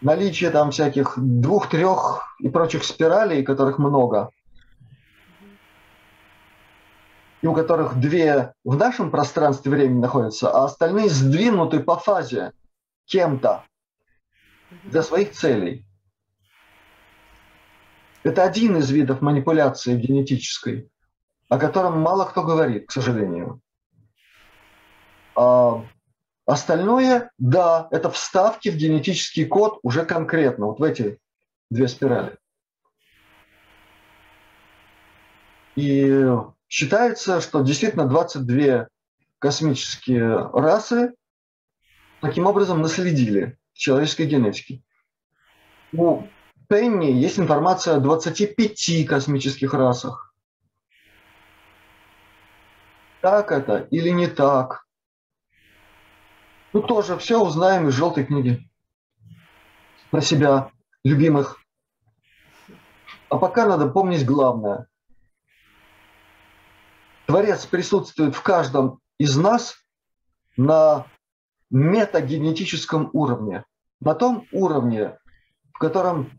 наличие там всяких двух, трех и прочих спиралей, которых много, и у которых две в нашем пространстве времени находятся, а остальные сдвинуты по фазе кем-то для своих целей. Это один из видов манипуляции генетической, о котором мало кто говорит, к сожалению. А остальное, да, это вставки в генетический код уже конкретно, вот в эти две спирали. И считается, что действительно 22 космические расы таким образом наследили человеческой генетики. У Пенни есть информация о 25 космических расах. Так это или не так? Ну, тоже все узнаем из желтой книги. Про себя, любимых. А пока надо помнить главное. Творец присутствует в каждом из нас на метагенетическом уровне. На том уровне, в котором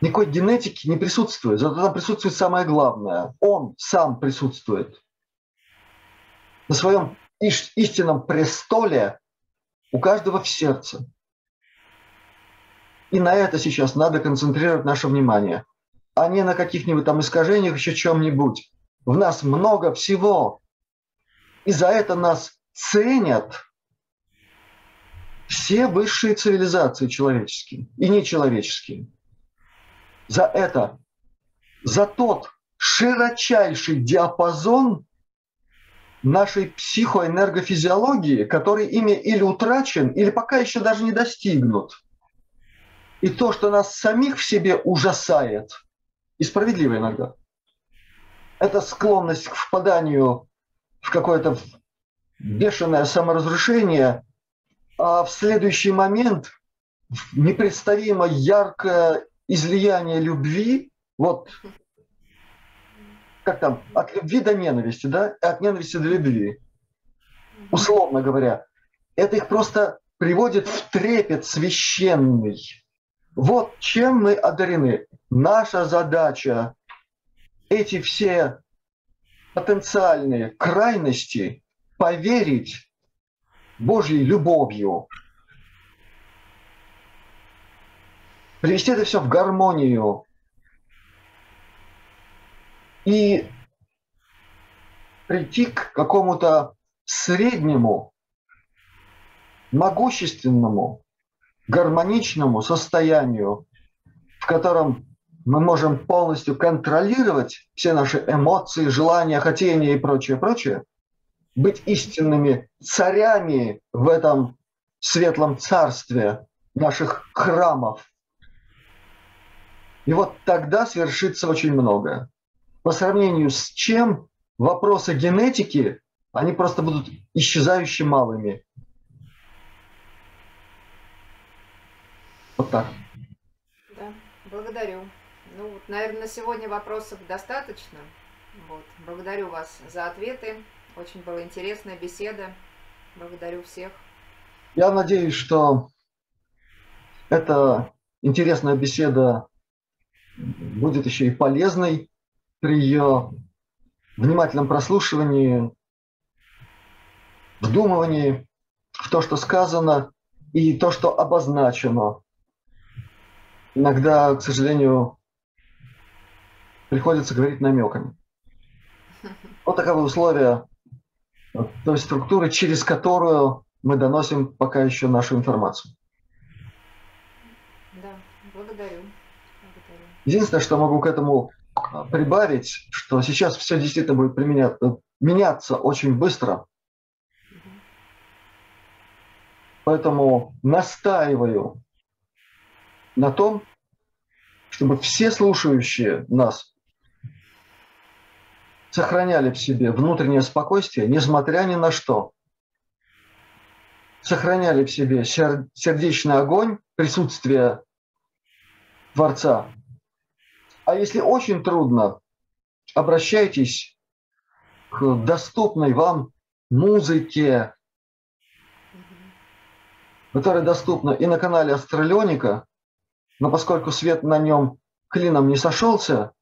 никакой генетики не присутствует. Зато там присутствует самое главное. Он сам присутствует. На своем истинном престоле у каждого в сердце. И на это сейчас надо концентрировать наше внимание, а не на каких-нибудь там искажениях, еще чем-нибудь. В нас много всего. И за это нас ценят все высшие цивилизации человеческие и нечеловеческие. За это, за тот широчайший диапазон нашей психоэнергофизиологии, который ими или утрачен, или пока еще даже не достигнут. И то, что нас самих в себе ужасает, и справедливо иногда, это склонность к впаданию в какое-то бешеное саморазрушение, а в следующий момент непредставимо яркое излияние любви, вот как там, от любви до ненависти, да, от ненависти до любви, условно говоря, это их просто приводит в трепет священный. Вот чем мы одарены. Наша задача эти все потенциальные крайности поверить Божьей любовью, привести это все в гармонию и прийти к какому-то среднему, могущественному, гармоничному состоянию, в котором мы можем полностью контролировать все наши эмоции, желания, хотения и прочее, прочее, быть истинными царями в этом светлом царстве наших храмов. И вот тогда свершится очень многое по сравнению с чем вопросы генетики, они просто будут исчезающе малыми. Вот так. Да, благодарю. Ну, вот, наверное, на сегодня вопросов достаточно. Вот. Благодарю вас за ответы. Очень была интересная беседа. Благодарю всех. Я надеюсь, что эта интересная беседа будет еще и полезной при ее внимательном прослушивании, вдумывании в то, что сказано, и то, что обозначено. Иногда, к сожалению, приходится говорить намеками. Вот таковы условия той структуры, через которую мы доносим пока еще нашу информацию. Да, благодарю. благодарю. Единственное, что могу к этому прибавить, что сейчас все действительно будет применяться, меняться очень быстро. Поэтому настаиваю на том, чтобы все слушающие нас сохраняли в себе внутреннее спокойствие, несмотря ни на что. Сохраняли в себе сердечный огонь, присутствие Творца. А если очень трудно, обращайтесь к доступной вам музыке, которая доступна и на канале Астралионика, но поскольку свет на нем клином не сошелся,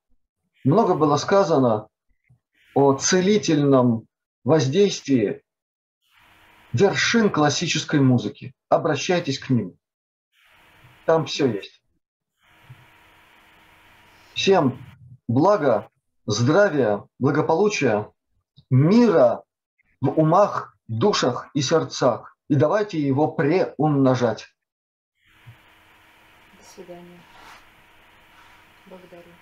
много было сказано о целительном воздействии вершин классической музыки. Обращайтесь к ним. Там все есть. Всем блага, здравия, благополучия, мира в умах, душах и сердцах. И давайте его преумножать. До свидания. Благодарю.